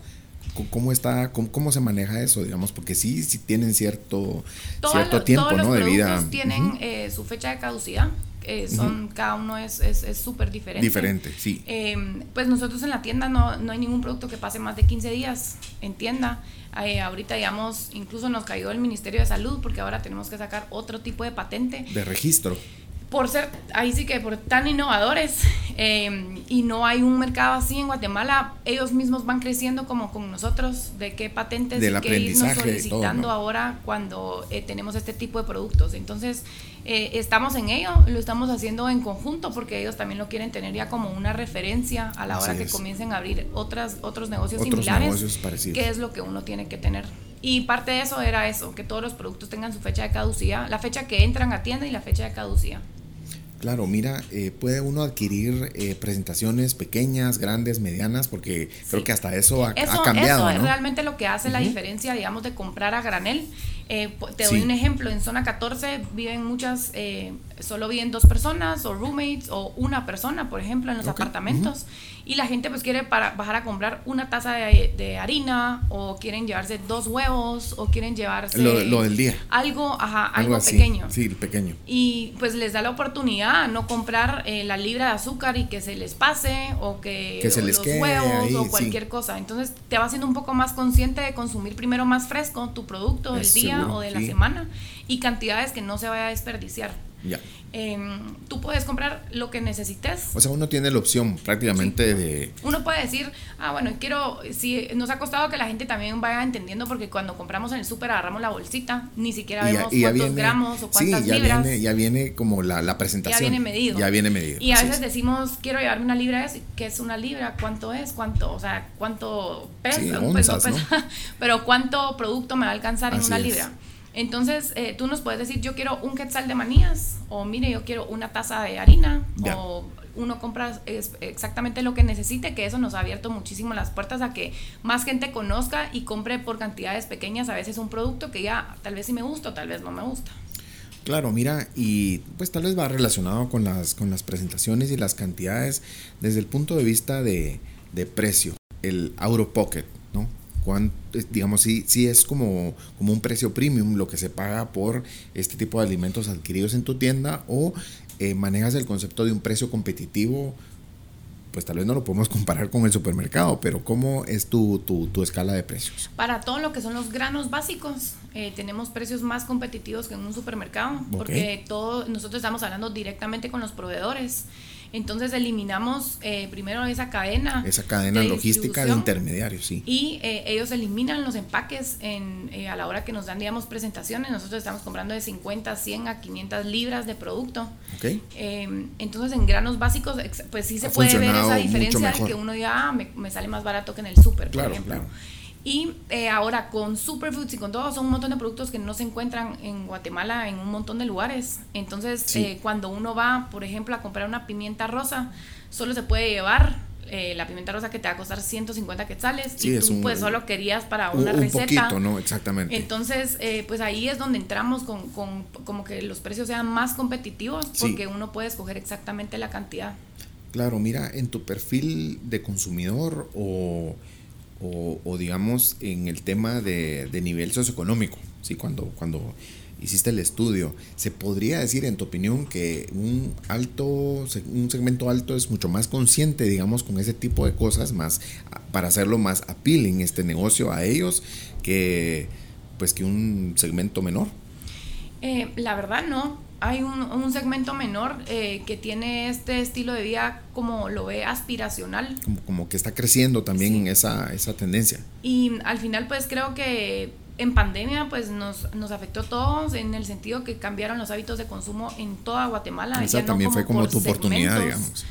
¿Cómo está, cómo, cómo se maneja eso, digamos? Porque sí, sí tienen cierto, Todos cierto los- tiempo, todos ¿no? los De vida. tienen Ujú. eh, su fecha de caducidad. eh, son, Cada uno es súper es, es diferente. Diferente, sí. Eh, pues nosotros en la tienda no, no hay ningún producto que pase más de 15 días en tienda. Eh, ahorita, digamos, incluso nos cayó el Ministerio de Salud porque ahora tenemos que sacar otro tipo de patente De registro. Por ser, ahí sí que por tan innovadores eh, y no hay un mercado así en Guatemala, ellos mismos van creciendo como con nosotros de qué patentes Del y qué irnos y todo, solicitando ¿no? ahora cuando eh, tenemos este tipo de productos. Entonces, eh, estamos en ello, lo estamos haciendo en conjunto porque ellos también lo quieren tener ya como una referencia a la Así hora que es. comiencen a abrir otras, otros negocios Otros similares, negocios parecidos. que es lo que uno tiene que tener. Y parte de eso era eso, que todos los productos tengan su fecha de caducidad, la fecha que entran a tienda y la fecha de caducidad. Claro, mira, eh, puede uno adquirir eh, presentaciones pequeñas, grandes, medianas, porque creo que hasta eso ha, cambiado, eso es ¿no? realmente lo que hace la diferencia, digamos, de comprar a granel. Eh, te doy Sí. un ejemplo, en zona 14 viven muchas, eh, solo viven dos personas o roommates o una persona, por ejemplo, en los apartamentos. Y la gente pues quiere para, bajar a comprar una taza de, de harina o quieren llevarse dos huevos o quieren llevarse Lo- lo del día. algo, ajá, algo, así. pequeño. Sí, pequeño. Y pues les da la oportunidad a no comprar eh, la libra de azúcar y que se les pase o que, Que se les los huevos ahí, o sí. cualquier cosa. Entonces te va haciendo un poco más consciente de consumir primero más fresco tu producto del día seguro, o de la semana y cantidades que no se vaya a desperdiciar. Ya. Em, tú puedes comprar lo que necesites. O sea, uno tiene la opción prácticamente de... Uno puede decir, ah, bueno, quiero, si nos ha costado que la gente también vaya entendiendo porque cuando compramos en el súper agarramos la bolsita, ni siquiera y ya- vemos y ya cuántos viene- gramos o cuántas sí, ya libras. Viene, ya viene como la, la presentación. Ya viene medido. Ya viene medido. Y a veces es. decimos, quiero llevarme una libra, ¿qué es una libra? ¿Cuánto es? ¿Cuánto? O sea, ¿cuánto pesa? Sí, Pues, no onzas, pesa, Pero ¿cuánto producto me va a alcanzar en una es. Entonces, eh, tú nos puedes decir, yo quiero un quetzal de manías, o mire, yo quiero una taza de harina, o uno compra exactamente lo que necesite, que eso nos ha abierto muchísimo las puertas a que más gente conozca y compre por cantidades pequeñas a veces un producto que ya tal vez sí me gusta o tal vez no me gusta. Claro, mira, y pues tal vez va relacionado con las, con las presentaciones y las cantidades desde el punto de vista de, de precio, el out of pocket, ¿no? Cuán- es- digamos, sí, sí es como, como un precio premium lo que se paga por este tipo de alimentos adquiridos en tu tienda o eh, manejas el concepto de un precio competitivo, pues tal vez no lo podemos comparar con el supermercado, pero ¿cómo es tu, tu, tu escala de precios? Para todo lo que son los granos básicos, eh, tenemos precios más competitivos que en un supermercado, porque todo, nosotros estamos hablando directamente con los proveedores. Entonces eliminamos eh, primero esa cadena. Esa cadena de logística de intermediarios, sí. Y eh, ellos eliminan los empaques en, eh, a la hora que nos dan, digamos, presentaciones. Nosotros estamos comprando de 50, 100 a 500 libras de producto. ¿Ok? Eh, entonces, en granos básicos, pues sí se Ha puede ver esa diferencia de que uno diga, ah, me, me sale más barato que en el súper, por Claro, ejemplo. claro. Y eh, ahora con Superfoods y con todo, son un montón de productos que no se encuentran en Guatemala en un montón de lugares. Entonces, Sí. eh, cuando uno va, por ejemplo, a comprar una pimienta rosa, solo se puede llevar eh, la pimienta rosa que te va a costar 150 quetzales Sí, y tú un- pues solo querías para Un, una un receta. poquito, ¿no? Exactamente. Entonces, eh, pues ahí es donde entramos con, con como que los precios sean más competitivos Sí. porque uno puede escoger exactamente la cantidad. Claro, mira, en tu perfil de consumidor o, o, o digamos en el tema de, de nivel socioeconómico, ¿sí? cuando, cuando hiciste el estudio, ¿se podría decir en tu opinión que un alto, un segmento alto es mucho más consciente, digamos, con ese tipo de cosas, más para hacerlo más appealing este negocio a ellos que pues que un segmento menor? Eh, la verdad no, hay un, un segmento menor eh, que tiene este estilo de vida como lo ve aspiracional. Como, como que está creciendo también Sí. esa, esa tendencia. Y al final pues creo que en pandemia pues nos, nos afectó a todos en el sentido que cambiaron los hábitos de consumo en toda Guatemala. Esa no también fue como tu oportunidad, segmentos. digamos.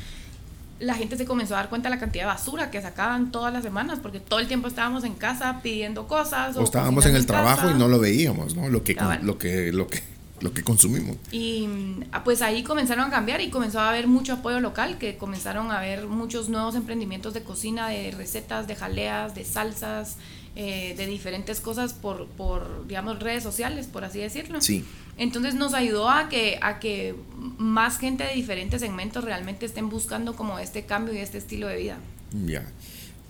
La gente se comenzó a dar cuenta de la cantidad de basura que sacaban todas las semanas porque todo el tiempo estábamos en casa pidiendo cosas. O estábamos en el trabajo y no lo veíamos, ¿no? Lo que, con- Cabal. lo que, lo que, lo que consumimos. Y mm, pues ahí comenzaron a cambiar y comenzó a haber mucho apoyo local, que comenzaron a haber muchos nuevos emprendimientos de cocina, de recetas, de jaleas, de salsas, eh, de diferentes cosas por, por, digamos, redes sociales, por así decirlo. Sí. Entonces nos ayudó a que, a que más gente de diferentes segmentos realmente estén buscando como este cambio y este estilo de vida. Ya.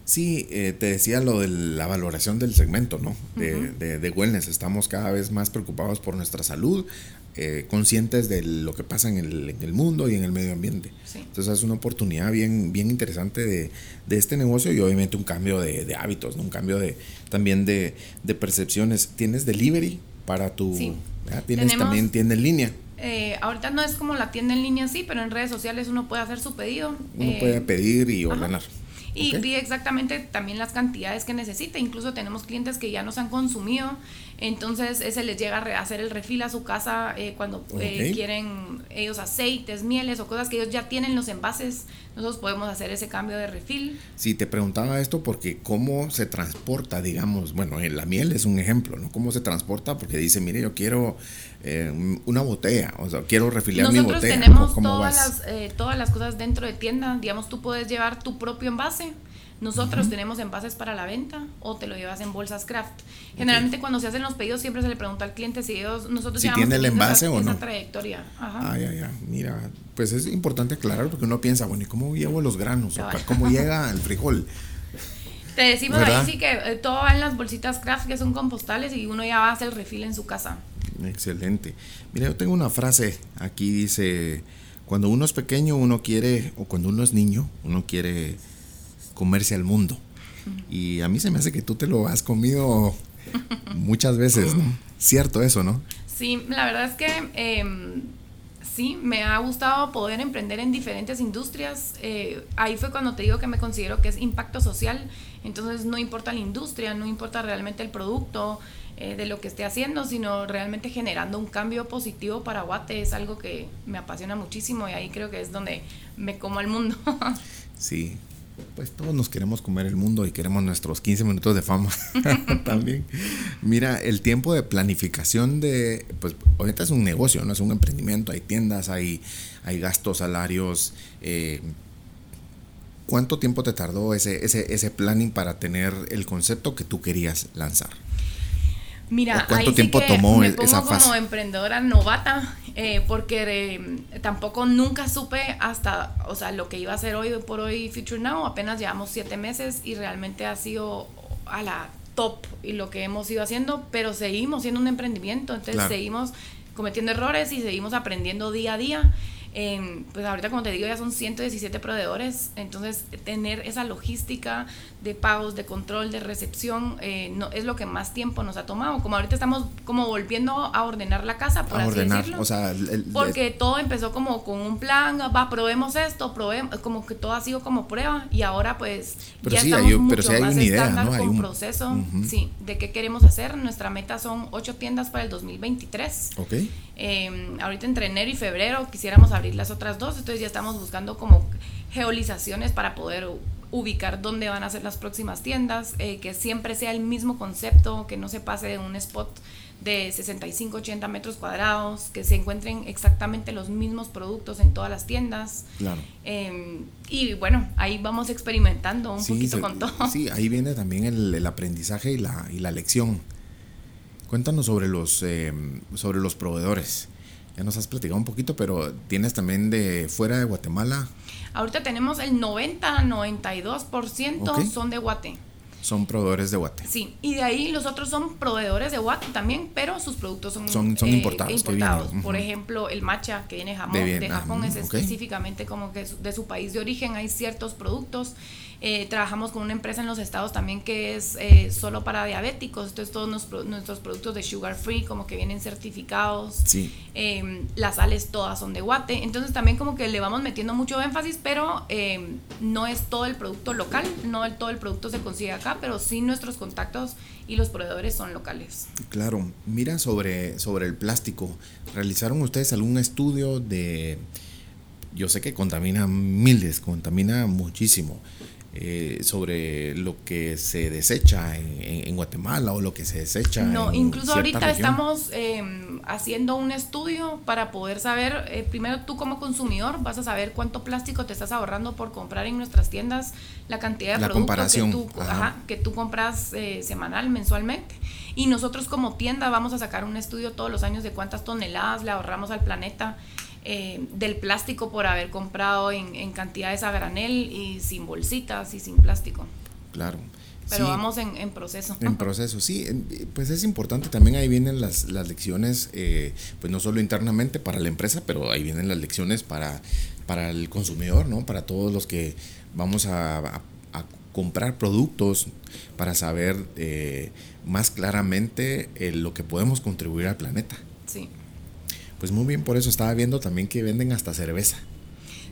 Sí, eh, te decía lo de la valoración del segmento, ¿no? De, de, de wellness. Estamos cada vez más preocupados por nuestra salud, eh, conscientes de lo que pasa en el, en el mundo y en el medio ambiente. Sí. Entonces es una oportunidad bien, bien interesante de, de este negocio y obviamente un cambio de, de hábitos, ¿no? un cambio de, también de, de percepciones. ¿Tienes delivery para tu... Sí. Tienes Tenemos- también tienda en línea. Eh, ahorita no es como la tienda en línea, sí, pero en redes sociales uno puede hacer su pedido. Uno Eh, puede pedir y ajá. Y Ok. pide exactamente también las cantidades que necesita. Incluso tenemos clientes que ya nos han consumido, entonces ese les llega a hacer el refil a su casa eh, cuando eh, Ok. quieren ellos aceites, mieles o cosas que ellos ya tienen los envases. Nosotros podemos hacer ese cambio de refil. Sí, te preguntaba esto porque cómo se transporta, digamos, bueno, eh, la miel es un ejemplo, ¿no? ¿Cómo se transporta? Porque dice, mire, yo quiero eh, una botella, o sea, quiero refiliar mi Nosotros botella. tenemos ¿Cómo todas vas? las, eh, todas las cosas dentro de tienda. Digamos, tú puedes llevar tu propio envase. Nosotros tenemos envases para la venta o te lo llevas en bolsas craft. Generalmente cuando se hacen los pedidos siempre se le pregunta al cliente si ellos nosotros Si tiene el envase esa, o esa no. trayectoria. Ajá. Ah, ya, ya, mira, pues es importante aclarar porque uno piensa, bueno, ¿y cómo llevo los granos? O. ¿Cómo llega el frijol? Te decimos ¿Verdad? ahí sí que eh, todo va en las bolsitas craft que son compostales y uno ya va a hacer el refil en su casa. Excelente. Mira, yo tengo una frase, aquí dice, cuando uno es pequeño uno quiere, o cuando uno es niño, uno quiere comerse al mundo. Y a mí se me hace que tú te lo has comido muchas veces, ¿no? Cierto eso, ¿no? Sí, la verdad es que em, sí, me ha gustado poder emprender en diferentes industrias. Eh, ahí fue cuando te digo que me considero que es impacto social. Entonces no importa la industria, no importa realmente el producto eh, de lo que esté haciendo, sino realmente generando un cambio positivo para Guate. Es algo que me apasiona muchísimo y ahí creo que es donde me como al mundo. Sí. Pues todos nos queremos comer el mundo y queremos nuestros 15 minutos de fama también. Mira, el tiempo de planificación de, pues ahorita es un negocio, no es un emprendimiento, hay tiendas, hay, hay gastos, salarios. eh, ¿Cuánto tiempo te tardó ese, ese, ese planning para tener el concepto que tú querías lanzar? Mira, ¿O cuánto ahí tiempo sí que tomó me pongo esa como fase? emprendedora novata, eh, porque eh, tampoco nunca supe hasta, o sea, lo que iba a hacer hoy por hoy Future Now, apenas llevamos siete meses y realmente ha sido a la top y lo que hemos ido haciendo, pero seguimos siendo un emprendimiento, entonces Claro. seguimos cometiendo errores y seguimos aprendiendo día a día. Eh, pues ahorita como te digo ya son 117 proveedores, entonces tener esa logística de pagos, de control, de recepción, eh, no, es lo que más tiempo nos ha tomado. Como ahorita estamos como volviendo a ordenar la casa, por A así ordenar, decirlo. o sea, el- el- porque todo empezó como con un plan, va, probemos esto, probemos, como que todo ha sido como prueba y ahora pues Pero ya sí, estamos hay- mucho pero sí hay más una idea, estándar ¿no? Hay con un- proceso, Ujú. sí, de qué queremos hacer. Nuestra meta son ocho tiendas para el 2023. Ok. Eh, ahorita entre enero y febrero quisiéramos abrir las otras dos, entonces ya estamos buscando como geolizaciones para poder ubicar dónde van a ser las próximas tiendas, eh, que siempre sea el mismo concepto, que no se pase de un spot de 65, 80 metros cuadrados, que se encuentren exactamente los mismos productos en todas las tiendas. Claro. Eh, y bueno, ahí vamos experimentando un Sí, poquito se- con todo. Sí, ahí viene también el, el aprendizaje y la, y la lección. Cuéntanos sobre los, eh, sobre los proveedores. Ya nos has platicado un poquito, pero tienes también de fuera de Guatemala, Ahorita tenemos el 90, 92% Ok. son de Guate. son proveedores de guate. Sí, y de ahí los otros son proveedores de guate también, pero sus productos son, son, son importados. Por ejemplo, el matcha que viene de, de Japón es específicamente como que de su país de origen. Hay ciertos productos eh, trabajamos con una empresa en los estados también que es eh, solo para diabéticos, entonces todos nuestros productos de sugar free como que vienen certificados, sí. Em, las sales todas son de guate, entonces también como que le vamos metiendo mucho énfasis, pero em, no es todo el producto local, no el, todo el producto se consigue acá, pero sí nuestros contactos y los proveedores son locales. Claro, mira sobre, sobre el plástico, ¿realizaron ustedes algún estudio de... Yo sé que contamina miles, contamina muchísimo. Eh, sobre lo que se desecha en, Guatemala o lo que se desecha. No, incluso ahorita estamos em, haciendo un estudio para poder saber, eh, primero tú como consumidor vas a saber cuánto plástico te estás ahorrando por comprar en nuestras tiendas, la cantidad de productos que tú, que tú compras eh, semanal, mensualmente. Y nosotros como tienda vamos a sacar un estudio todos los años de cuántas toneladas le ahorramos al planeta eh, del plástico por haber comprado en, cantidades a granel y sin bolsitas y sin plástico. Claro. Pero vamos en, proceso. En proceso, sí. Pues es importante, también ahí vienen las, lecciones, eh, pues no solo internamente para la empresa, pero ahí vienen las lecciones para, para el consumidor, ¿no? Para todos los que vamos a, comprar productos para saber eh, más claramente lo que podemos contribuir al planeta. Sí. Pues muy bien, por eso estaba viendo también que venden hasta cerveza.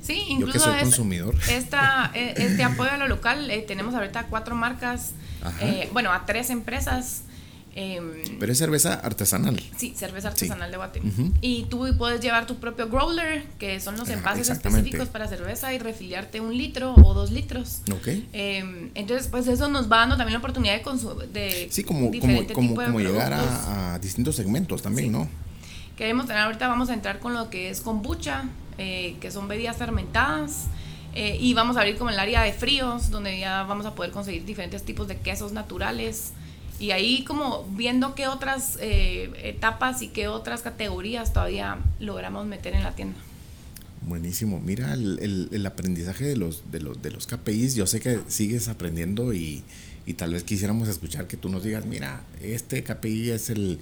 Sí, incluso Yo que soy consumidor. Esta, eh, este apoyo a lo local, eh, tenemos ahorita cuatro marcas, eh, bueno, a tres empresas. Em, Pero es cerveza artesanal. Sí, cerveza artesanal de Guatemala. Y tú puedes llevar tu propio growler, que son los envases específicos para cerveza, y refiliarte un litro o dos litros. Ok. Em, entonces, pues eso nos va dando también la oportunidad de consumir. Sí, como, como, como, como llegar a, a, distintos segmentos también, ¿no? Queremos tener ahorita, vamos a entrar con lo que es kombucha, eh, que son bebidas fermentadas. Eh, y vamos a abrir como el área de fríos, donde ya vamos a poder conseguir diferentes tipos de quesos naturales. Y ahí como viendo qué otras eh, etapas y qué otras categorías todavía logramos meter en la tienda. Buenísimo. Mira el, el, aprendizaje de los, de, los, de los KPIs. Yo sé que sigues aprendiendo y, y tal vez quisiéramos escuchar que tú nos digas, mira, este KPI es el,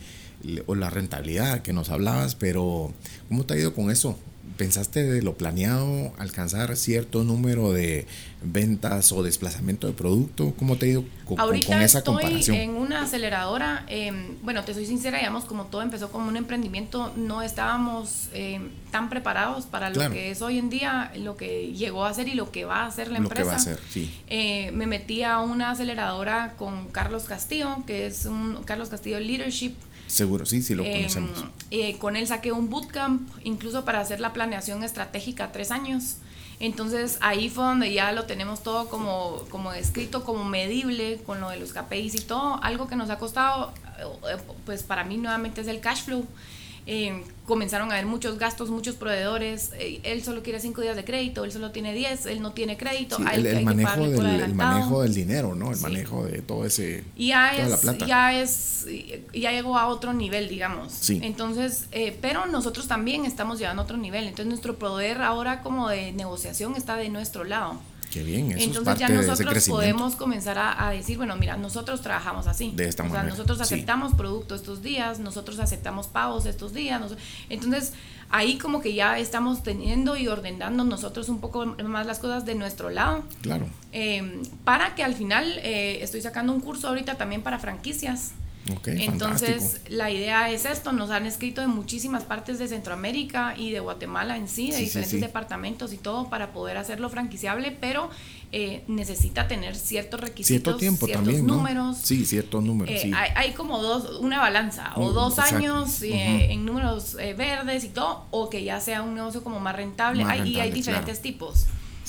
o la rentabilidad que nos hablabas, pero ¿cómo te ha ido con eso? ¿Pensaste de lo planeado alcanzar cierto número de ventas o desplazamiento de producto? ¿Cómo te ha ido con, Ahorita esa estoy comparación? En una aceleradora, em, bueno, te soy sincera, digamos, como todo empezó como un emprendimiento, no estábamos em, tan preparados para lo que es hoy en día, lo que llegó a ser y lo que va a ser la empresa. Lo que va a ser, sí. Eh, me metí a una aceleradora con Carlos Castillo, que es un Carlos Castillo Leadership Seguro, sí, sí lo em, conocemos. Eh, con él saqué un bootcamp, incluso para hacer la planeación estratégica tres años. Entonces ahí fue donde ya lo tenemos todo como, como escrito, como medible, con lo de los KPIs y todo. Algo que nos ha costado, eh, pues para mí nuevamente es el cash flow. Eh, comenzaron a haber muchos gastos, muchos proveedores. Eh, él solo quiere cinco días de crédito, él solo tiene 10, él no tiene crédito. el, manejo del, manejo del dinero, ¿no? El manejo de todo ese. Ya es, ya es, ya llegó a otro nivel, digamos. Entonces, eh, pero nosotros también estamos llegando a otro nivel. Entonces, nuestro poder ahora como de negociación está de nuestro lado. Qué bien, eso Entonces ya nosotros podemos comenzar a, decir, bueno, mira, nosotros trabajamos así. De esta o sea, nosotros aceptamos productos estos días, nosotros aceptamos pagos estos días. entonces, ahí como que ya estamos teniendo y ordenando nosotros un poco más las cosas de nuestro lado. Claro. Em, para que al final, eh, estoy sacando un curso ahorita también para franquicias. Entonces, la idea es esto, nos han escrito de muchísimas partes de Centroamérica y de Guatemala en sí, de diferentes departamentos y todo para poder hacerlo franquiciable, pero eh, necesita tener ciertos requisitos, cierto tiempo ciertos también, números. Sí, ciertos números. Eh, hay, como dos, una balanza, o dos años eh, en números verdes y todo, o que ya sea un negocio como más rentable, y hay diferentes tipos.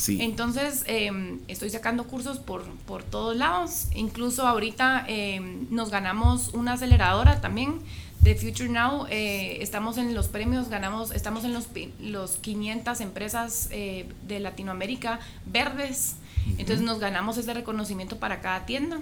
Entonces, em, estoy sacando cursos por, por todos lados. Incluso ahorita em, nos ganamos una aceleradora también de Future Now. Eh, estamos en los premios, ganamos, estamos en los, los 500 empresas eh, de Latinoamérica verdes. Entonces nos ganamos ese reconocimiento para cada tienda.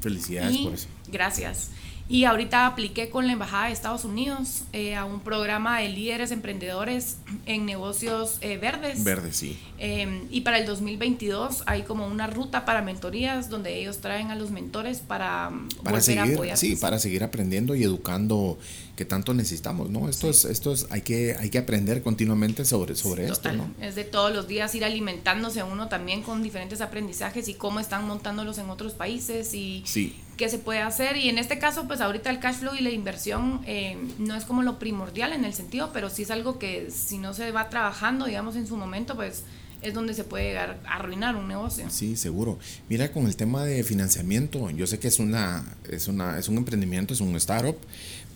Felicidades por eso. Gracias. Y ahorita apliqué con la Embajada de Estados Unidos eh, a un programa de líderes emprendedores en negocios eh, verdes. Verdes, sí. Eh, y para el 2022 hay como una ruta para mentorías donde ellos traen a los mentores para, para seguir, sí, para seguir aprendiendo y educando que tanto necesitamos, ¿no? Esto es, esto es, hay que, hay que aprender continuamente sobre, sobre esto, ¿no? Es de todos los días ir alimentándose uno también con diferentes aprendizajes y cómo están montándolos en otros países y sí. qué se puede hacer. Y en este caso, pues ahorita el cash flow y la inversión eh, no es como lo primordial en el sentido, pero sí es algo que si no se va trabajando, digamos, en su momento, pues es donde se puede llegar a arruinar un negocio. Sí, seguro. Mira, con el tema de financiamiento, yo sé que es una, es una, es un emprendimiento, es un startup,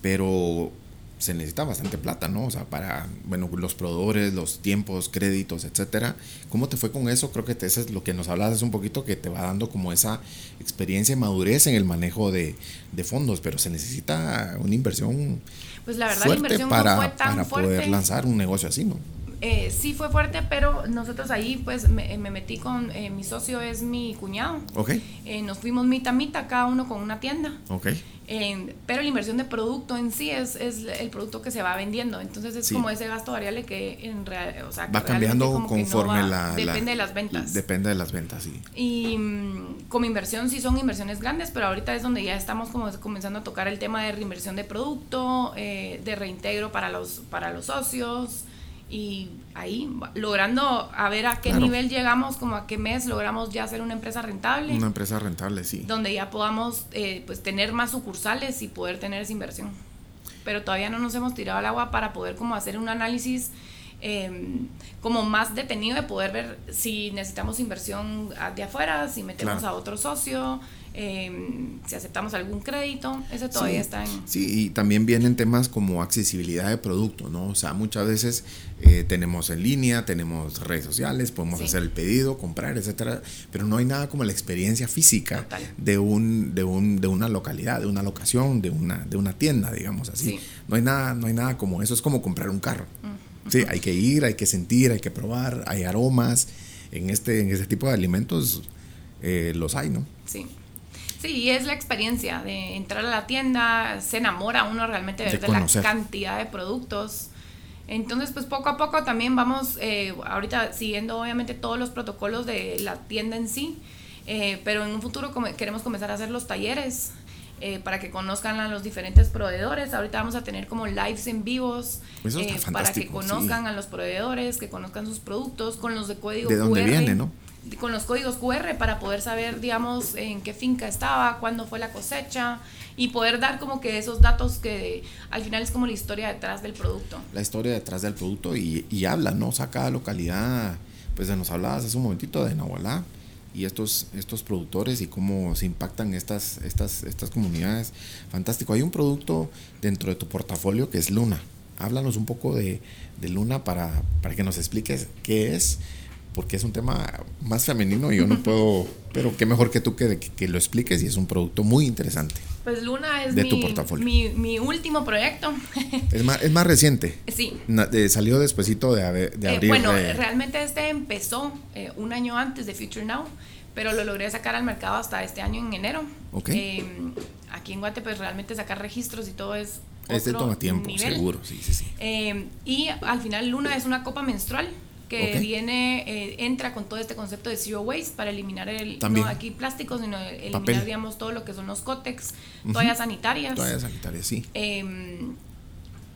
pero se necesita bastante plata, ¿no? O sea, para, bueno, los proveedores, los tiempos, créditos, etcétera. ¿Cómo te fue con eso? Creo que eso es lo que nos hablas un poquito, que te va dando como esa experiencia y madurez en el manejo de, de fondos, pero se necesita una inversión pues la verdad, la inversión para, no fue tan para fuerte. poder lanzar un negocio así, ¿no? Eh, sí fue fuerte, pero nosotros ahí pues me, me metí con, eh, mi socio es mi cuñado. Ok, Eh, nos fuimos mitad mitad, cada uno con una tienda. ok. Eh, pero la inversión de producto en sí es, es el producto que se va vendiendo. Entonces es Sí. como ese gasto variable que en real, o sea, Va cambiando no conforme va- la, la- Depende de las ventas. Depende de las ventas, sí. Y mm, como inversión sí son inversiones grandes, pero ahorita es donde ya estamos como comenzando a tocar el tema de reinversión de producto, eh, de reintegro para los, para los socios y ahí logrando a ver a qué Claro. nivel llegamos, como a qué mes logramos ya ser una empresa rentable, Una empresa rentable, sí. donde ya podamos eh, pues tener más sucursales y poder tener esa inversión. Pero todavía no nos hemos tirado al agua para poder como hacer un análisis eh, como más detenido de poder ver si necesitamos inversión a- de afuera, si metemos Claro. a otro socio, eh, si aceptamos algún crédito, ese todavía sí, está en... Sí, y también vienen temas como accesibilidad de producto, ¿no? O sea, muchas veces eh, tenemos en línea, tenemos redes sociales, podemos Sí. hacer el pedido, comprar, etcétera, pero no hay nada como la experiencia física Total. de un, de un, de una localidad, de una locación, de una, de una tienda, digamos así. Sí. No hay nada, no hay nada como eso, es como comprar un carro. Sí, hay que ir, hay que sentir, hay que probar, hay aromas. En este, en este tipo de alimentos eh, los hay, ¿no? Sí. Sí, y es la experiencia de entrar a la tienda, se enamora uno realmente de, De la cantidad de productos. Entonces, pues poco a poco también vamos, eh, ahorita siguiendo obviamente todos los protocolos de la tienda en sí, eh, pero en un futuro queremos comenzar a hacer los talleres eh, para que conozcan a los diferentes proveedores. Ahorita vamos a tener como lives en vivos eh, para que conozcan sí. a los proveedores, que conozcan sus productos con los de código De dónde QR viene, ¿no? Con los códigos QR para poder saber, digamos, en qué finca estaba, cuándo fue la cosecha y poder dar como que esos datos que al final es como la historia detrás del producto. la historia detrás del producto y, y habla, ¿no? O sea, cada localidad, pues nos hablabas hace un momentito de Nahualá y estos, estos productores y cómo se impactan estas, estas, estas comunidades. Fantástico. Hay un producto dentro de tu portafolio que es Luna. Háblanos un poco de, de Luna para, para que nos expliques qué es, porque es un tema más femenino y yo no puedo, pero qué mejor que tú que, que, que lo expliques y es un producto muy interesante. Pues Luna es De mi, tu portafolio. mi, mi último proyecto. Es más, es más reciente. sí. Na- eh, salió despuesito de, de Eh, abrir. bueno, eh, realmente este empezó eh, un año antes de Future Now, pero lo logré sacar al mercado hasta este año en enero. Ok. Eh, aquí en Guate, pues realmente sacar registros y todo es. Este toma tiempo, nivel. seguro, sí, sí, sí. Y al final Luna es una copa menstrual que viene, eh, entra con todo este concepto de zero waste para eliminar el, También. no aquí plásticos, sino eliminar, Papel. digamos, todo lo que son los cótex, toallas sanitarias. Toallas sanitarias, sí. Eh,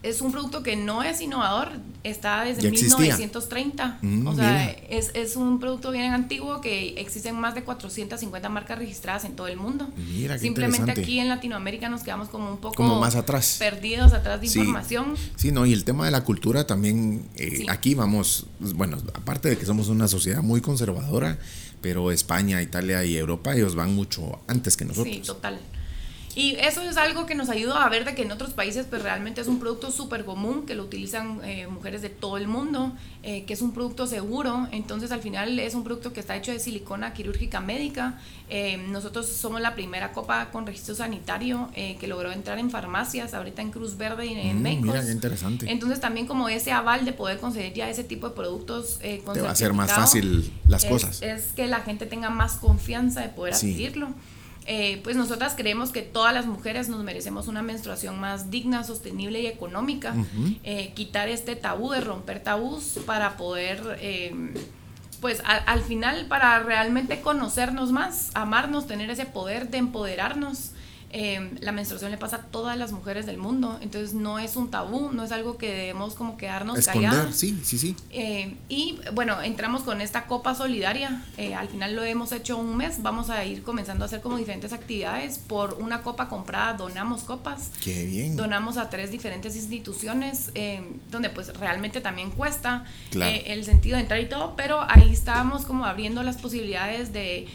es un producto que no es innovador, está desde Ya existía. 1930. Mm, o sea, es, es un producto bien antiguo que existen más de 450 marcas registradas en todo el mundo. Mira, Simplemente aquí en Latinoamérica nos quedamos como un poco Como más atrás. perdidos atrás de Sí. información. Sí, no, y el tema de la cultura también, eh, Sí. aquí vamos, pues, bueno, aparte de que somos una sociedad muy conservadora, pero España, Italia y Europa, ellos van mucho antes que nosotros. Sí, total. Y eso es algo que nos ayuda a ver de que en otros países pues realmente es un producto súper común, que lo utilizan eh, mujeres de todo el mundo, eh, que es un producto seguro, entonces al final es un producto que está hecho de silicona quirúrgica médica. Eh, nosotros somos la primera copa con registro sanitario eh, que logró entrar en farmacias, ahorita en Cruz Verde y en Mm, México. mira, qué interesante. Entonces también como ese aval de poder conceder ya ese tipo de productos eh, con Te va a hacer más fácil las es- cosas. Es que la gente tenga más confianza de poder Sí. adquirirlo. Eh, pues nosotras creemos que todas las mujeres nos merecemos una menstruación más digna, sostenible y económica. Eh, quitar este tabú, de romper tabús para poder, eh, pues al final, para realmente conocernos más, amarnos, tener ese poder de empoderarnos. Em, la menstruación le pasa a todas las mujeres del mundo, entonces no es un tabú, no es algo que debemos como quedarnos Esconder, calladas. sí, sí, sí. Eh, y bueno, entramos con esta copa solidaria, eh, al final lo hemos hecho un mes, vamos a ir comenzando a hacer como diferentes actividades, por una copa comprada donamos copas, Qué bien. donamos a tres diferentes instituciones, eh, donde pues realmente también cuesta Claro. eh, el sentido de entrar y todo, pero ahí estábamos como abriendo las posibilidades de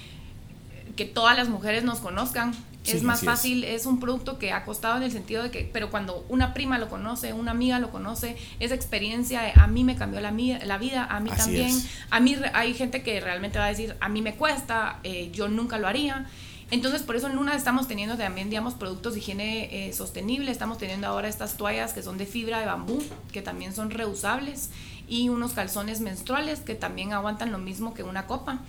que todas las mujeres nos conozcan. Sí, es más es. fácil, es. un producto que ha costado en el sentido de que, pero cuando una prima lo conoce, una amiga lo conoce, esa experiencia de, a mí me cambió la, la vida, a mí Así también. es. A mí hay gente que realmente va a decir, a mí me cuesta, eh, yo nunca lo haría. Entonces, por eso en Luna estamos teniendo también, digamos, productos de higiene eh, sostenible. Estamos teniendo ahora estas toallas que son de fibra de bambú, que también son reusables, y unos calzones menstruales que también aguantan lo mismo que una copa.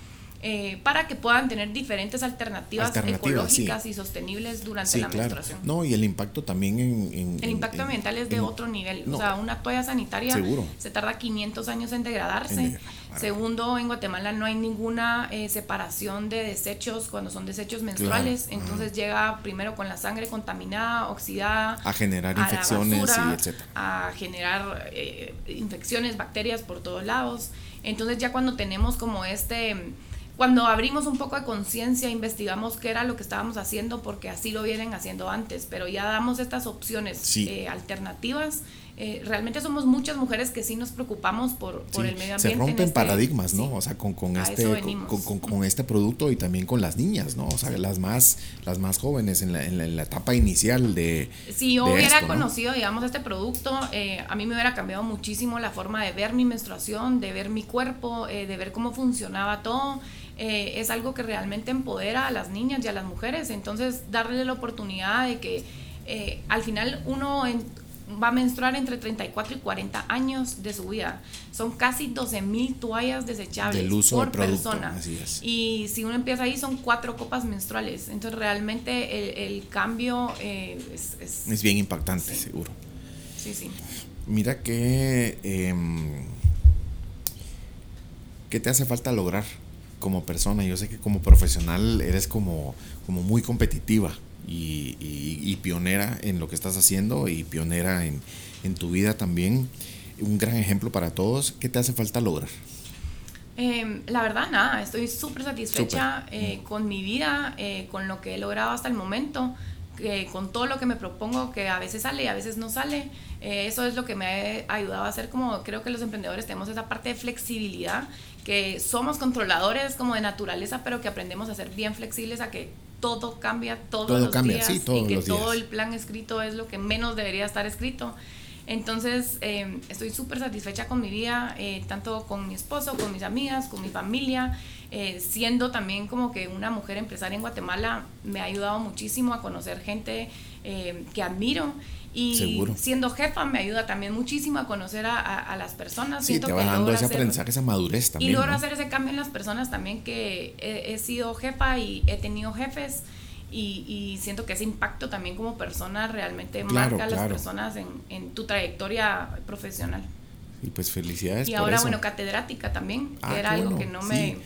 Eh, para que puedan tener diferentes alternativas, Alternativas, sí. ecológicas y sostenibles durante Sí, la claro. menstruación. No, y el impacto también en... en- El impacto en- ambiental es de otro nivel. no. O sea, una toalla sanitaria Seguro. se tarda 500 años en degradarse. Segundo, en Guatemala no hay ninguna eh, separación de desechos cuando son desechos menstruales. Claro. Entonces llega primero con la sangre contaminada, oxidada. A generar infecciones y basura, etcétera. A generar eh, infecciones, bacterias por todos lados. Entonces ya cuando tenemos como este... Cuando abrimos un poco de conciencia, investigamos qué era lo que estábamos haciendo, porque así lo vienen haciendo antes, pero ya damos estas opciones Sí. eh, alternativas. Eh, realmente somos muchas mujeres que sí nos preocupamos por, por Sí, el medio se ambiente. en rompen este- paradigmas, ¿no? sí. O sea, con, con este con, con- este producto y también con las niñas, ¿no? O sea, las más las más jóvenes en la, en la, en la etapa inicial de Si yo de hubiera esto, ¿no? conocido, digamos, este producto, eh, a mí me hubiera cambiado muchísimo la forma de ver mi menstruación, de ver mi cuerpo, eh, de ver cómo funcionaba todo. Eh, es algo que realmente empodera a las niñas y a las mujeres. Entonces, darle la oportunidad de que eh, al final uno en- va a menstruar entre 34 y 40 años de su vida. Son casi 12 mil toallas desechables Del uso por producto, persona. así es. Y si uno empieza ahí, son cuatro copas menstruales. Entonces, realmente el, el cambio eh, es, es- es bien impactante, seguro. Sí, sí. Mira que em, ¿qué te hace falta lograr como persona? Yo sé que como profesional eres como, como muy competitiva y, y- y pionera en lo que estás haciendo y pionera en, en tu vida también. Un gran ejemplo para todos. ¿Qué te hace falta lograr? Eh, la verdad, nada, estoy súper satisfecha eh, con mi vida, eh, con lo que he logrado hasta el momento, que con todo lo que me propongo, que a veces sale y a veces no sale. Eh, eso es lo que me ha ayudado a hacer como creo que los emprendedores tenemos esa parte de flexibilidad, que somos controladores como de naturaleza, pero que aprendemos a ser bien flexibles, a que todo cambia todos Todo los cambia, días sí, todos y que los días. todo el plan escrito es lo que menos debería estar escrito. Entonces, eh, estoy súper satisfecha con mi vida, eh, tanto con mi esposo, con mis amigas, con mi familia. eh, siendo también como que una mujer empresaria en Guatemala, me ha ayudado muchísimo a conocer gente eh, que admiro. Y Seguro. siendo jefa me ayuda también muchísimo a conocer a, a- a las personas. Sí, Siento te que va dando logro ese aprendizaje, esa madurez también. y logro ¿no? hacer ese cambio en las personas también que he, he sido jefa y he tenido jefes y, y siento que ese impacto también como persona realmente Claro, marca a las claro. personas en, en tu trayectoria profesional. Y pues felicidades. Y por ahora, eso. bueno, catedrática también, Ah, que era algo bueno, que no sí. me...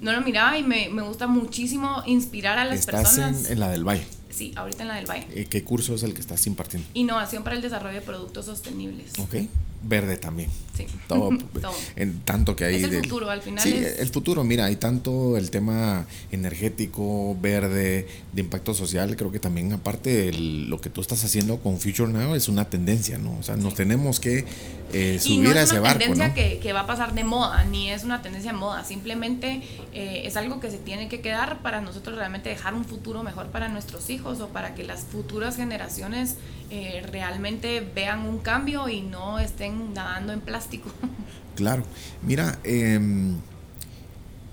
No lo miraba y me, me gusta muchísimo inspirar a las Estás personas. en, en la del Valle. Sí, ahorita en la del Valle. ¿Qué curso es el que estás impartiendo? Innovación para el desarrollo de productos sostenibles. Ok. Verde también. Sí. Todo, Todo. En tanto que hay. Es el futuro, al final Sí, es- el futuro. Mira, hay tanto el tema energético, verde, de impacto social. Creo que también, aparte de lo que tú estás haciendo con Future Now, es una tendencia, ¿no? O sea, nos tenemos que eh, subir no a es ese una barco, tendencia ¿no? que, que va a pasar de moda, ni es una tendencia de moda, simplemente eh, es algo que se tiene que quedar para nosotros realmente dejar un futuro mejor para nuestros hijos o para que las futuras generaciones eh, realmente vean un cambio y no estén nadando en plástico. Claro. Mira, em,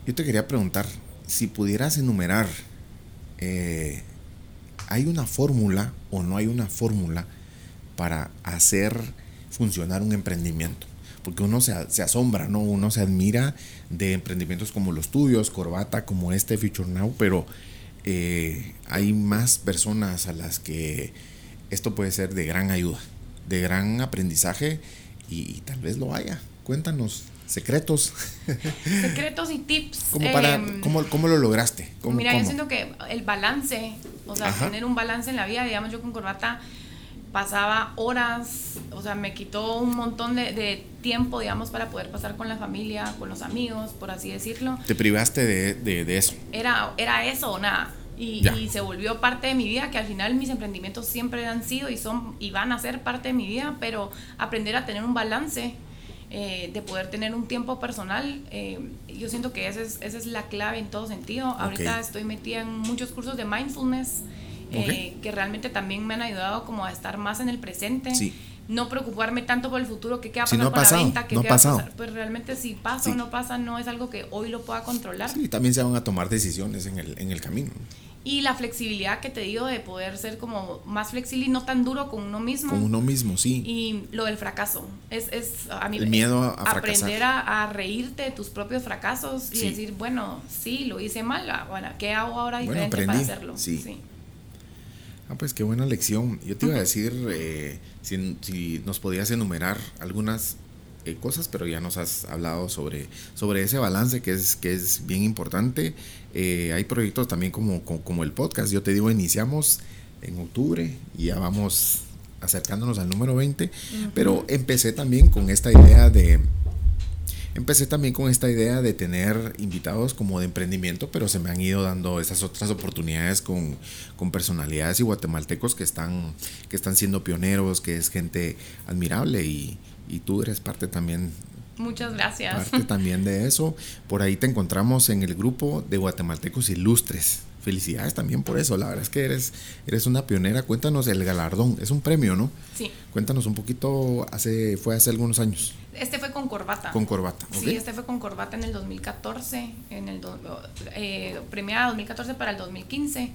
yo te quería preguntar, si pudieras enumerar, eh, ¿hay una fórmula o no hay una fórmula para hacer funcionar un emprendimiento? Porque uno se, asombra, ¿no? Uno se admira de emprendimientos como los tuyos, Corbata, como este Future Now, pero eh, hay más personas a las que esto puede ser de gran ayuda, de gran aprendizaje y, tal vez lo haya. Cuéntanos secretos. Secretos y tips. ¿Cómo, para, Em, ¿cómo, cómo lo lograste? ¿Cómo- Mira, yo siento que el balance, o sea, Ajá. tener un balance en la vida, digamos, yo con corbata pasaba horas, o sea, me quitó un montón de, de tiempo, digamos, para poder pasar con la familia, con los amigos, por así decirlo. Te privaste de, de- de eso. Era, era eso o nada. Y, y se volvió parte de mi vida, que al final mis emprendimientos siempre han sido y son y van a ser parte de mi vida, pero aprender a tener un balance, eh, de poder tener un tiempo personal, eh, yo siento que esa es, esa es la clave en todo sentido. Ahorita estoy metida en muchos cursos de mindfulness, eh, que realmente también me han ayudado como a estar más en el presente. Sí. No preocuparme tanto por el futuro, que qué va a Sí, pasar no ha con pasado, la venta, que no ha qué va a pasado. pasar. Pues realmente si pasa Sí. o no pasa, no es algo que hoy lo pueda controlar. Sí, también se van a tomar decisiones en el, en el camino. Y la flexibilidad que te digo de poder ser como más flexible y no tan duro con uno mismo. Con uno mismo, sí. Y lo del fracaso. Es, es a mí, El miedo a- a fracasar. Aprender a, a reírte de tus propios fracasos y Sí. decir, bueno, sí, lo hice mal. ah, Bueno, ¿qué hago ahora Bueno, diferente para hacerlo? sí. Ah, pues qué buena lección. Yo te iba a decir eh, si, si nos podías enumerar algunas eh, cosas, pero ya nos has hablado sobre, sobre ese balance que es, que es bien importante. Eh, hay proyectos también como, como, como el podcast. Yo te digo, iniciamos en octubre y ya vamos acercándonos al número 20, pero empecé también con esta idea de, Empecé también con esta idea de tener invitados como de emprendimiento, pero se me han ido dando esas otras oportunidades con, con personalidades y guatemaltecos que están, que están siendo pioneros, que es gente admirable y, y tú eres parte también, Muchas gracias. parte también de eso. Por ahí te encontramos en el grupo de guatemaltecos ilustres. Felicidades también por eso. La verdad es que eres, eres una pionera. Cuéntanos el galardón. Es un premio, ¿no? Sí. Cuéntanos un poquito. Hace, fue hace algunos años. Este fue con corbata. Con corbata. Sí, este fue con corbata en el 2014, en el do- eh, premiada 2014 para el 2015.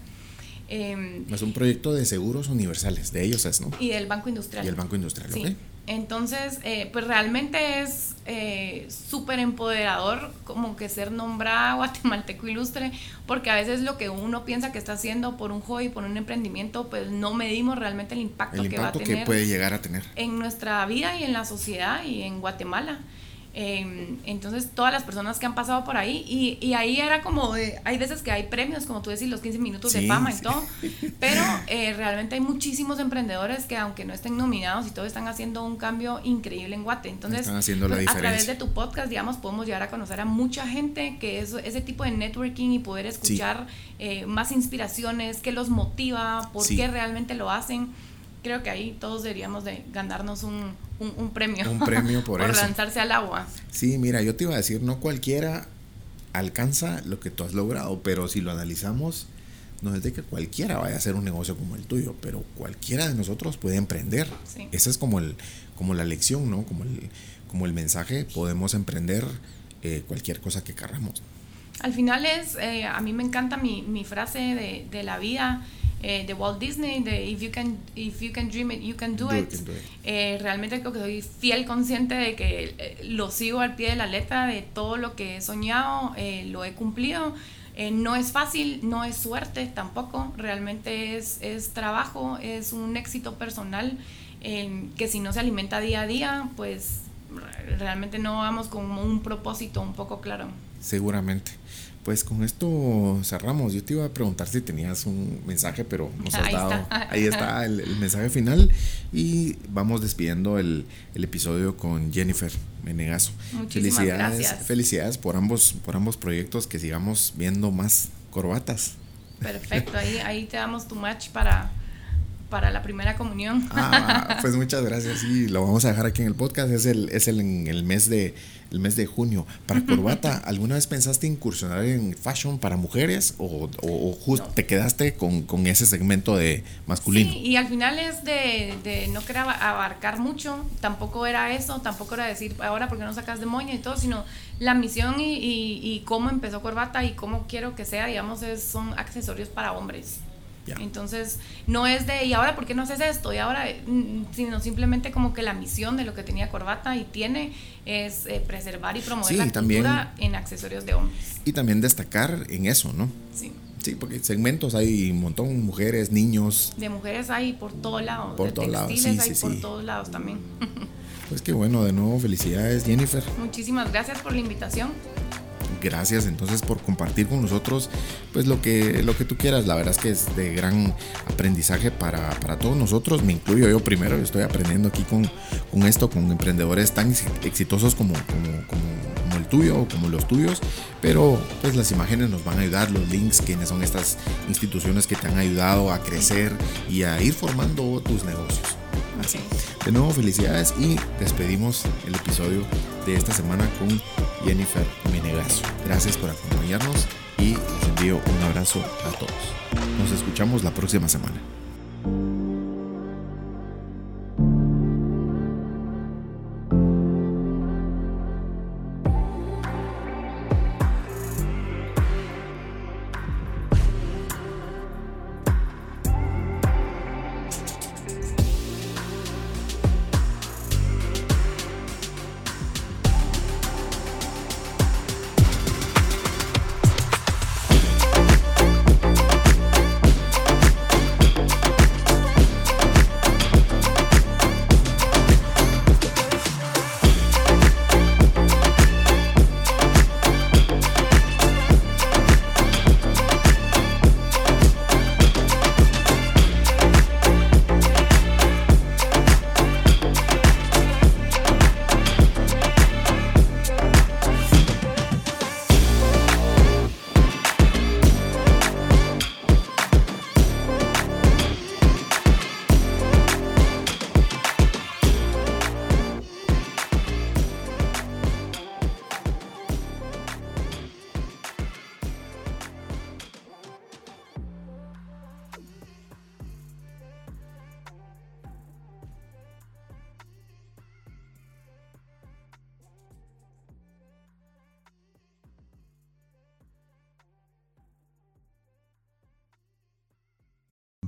eh, Es un proyecto de seguros universales, de ellos es, ¿no? y del Banco Industrial. Y el Banco Industrial, Sí. ¿ok? Entonces, eh, pues realmente es eh, súper empoderador como que ser nombrada guatemalteco ilustre, porque a veces lo que uno piensa que está haciendo por un hobby, por un emprendimiento, pues no medimos realmente el impacto, El que va a impacto que tener puede llegar a tener. en nuestra vida y en la sociedad y en Guatemala. Eh, entonces, todas las personas que han pasado por ahí, y, y ahí era como, de- hay veces que hay premios, como tú decís, los 15 minutos Sí, de fama y sí. todo, pero eh, realmente hay muchísimos emprendedores que aunque no estén nominados y todo, están haciendo un cambio increíble en Guate. Entonces, pues, a través de tu podcast, digamos, podemos llegar a conocer a mucha gente que es ese tipo de networking y poder escuchar eh, más inspiraciones, qué los motiva, por Sí. qué realmente lo hacen. Creo que ahí todos deberíamos de ganarnos un, un, un premio. Un premio por eso. lanzarse al agua. Sí, mira, yo te iba a decir, no cualquiera alcanza lo que tú has logrado, pero si lo analizamos, no es de que cualquiera vaya a hacer un negocio como el tuyo, pero cualquiera de nosotros puede emprender. Sí. Esa es como, el, como la lección, ¿no? Como el, como el mensaje, podemos emprender eh, cualquier cosa que querramos. Al final es, eh, a mí me encanta mi, mi frase de, de la vida eh, de Walt Disney, de if you can, if you can dream it, you can do, Do it. Eh, realmente creo que soy fiel consciente de que eh, lo sigo al pie de la letra, de todo lo que he soñado, eh, lo he cumplido. No es fácil, no es suerte tampoco, realmente es, es trabajo, es un éxito personal que si no se alimenta día a día, pues re- realmente no vamos con un propósito un poco claro. Seguramente. Pues con esto cerramos. Yo te iba a preguntar si tenías un mensaje, pero nos has Ahí dado. está. Ahí está el, el mensaje final. Y vamos despidiendo el, el episodio con Jennifer Menegazo. Muchísimas felicidades, gracias. felicidades por ambos, por ambos proyectos, que sigamos viendo más corbatas. Perfecto, ahí, ahí te damos tu match para, para la primera comunión. Ah, pues muchas gracias. Sí, lo vamos a dejar aquí en el podcast. Es el, es el, en el mes de el mes de junio. Para corbata, ¿alguna vez pensaste incursionar en fashion para mujeres o, o, o justo No. te quedaste con, con ese segmento de masculino? Sí, y al final es de, de no querer aba- abarcar mucho, tampoco era eso, tampoco era decir ahora porque no sacas de moña y todo, sino la misión y, y- y cómo empezó Corbata y cómo quiero que sea, digamos, es, son accesorios para hombres. Ya. Entonces, no es de, ¿y ahora por qué no haces esto? Y ahora, mm, sino simplemente como que la misión de lo que tenía Corbata y tiene es eh, preservar y promover Sí, la también- cultura en accesorios de hombres. Y también destacar en eso, ¿no? Sí. Sí, porque segmentos hay un montón, mujeres, niños. De mujeres hay por todos lados. Por todos lados, sí, hay sí, por sí. todos lados también. Pues qué bueno, de nuevo felicidades Jennifer. Muchísimas gracias por la invitación. Gracias entonces por compartir con nosotros pues lo que, lo que tú quieras. La verdad es que es de gran aprendizaje para, para todos nosotros. Me incluyo yo primero, yo estoy aprendiendo aquí con, con esto, con emprendedores tan exitosos como, como, el tuyo o como los tuyos. Pero pues las imágenes nos van a ayudar, los links, quiénes son estas instituciones que te han ayudado a crecer y a ir formando tus negocios. De nuevo, felicidades y despedimos el episodio de esta semana con Jennifer Menegaso. Gracias por acompañarnos y les envío un abrazo a todos. Nos escuchamos la próxima semana.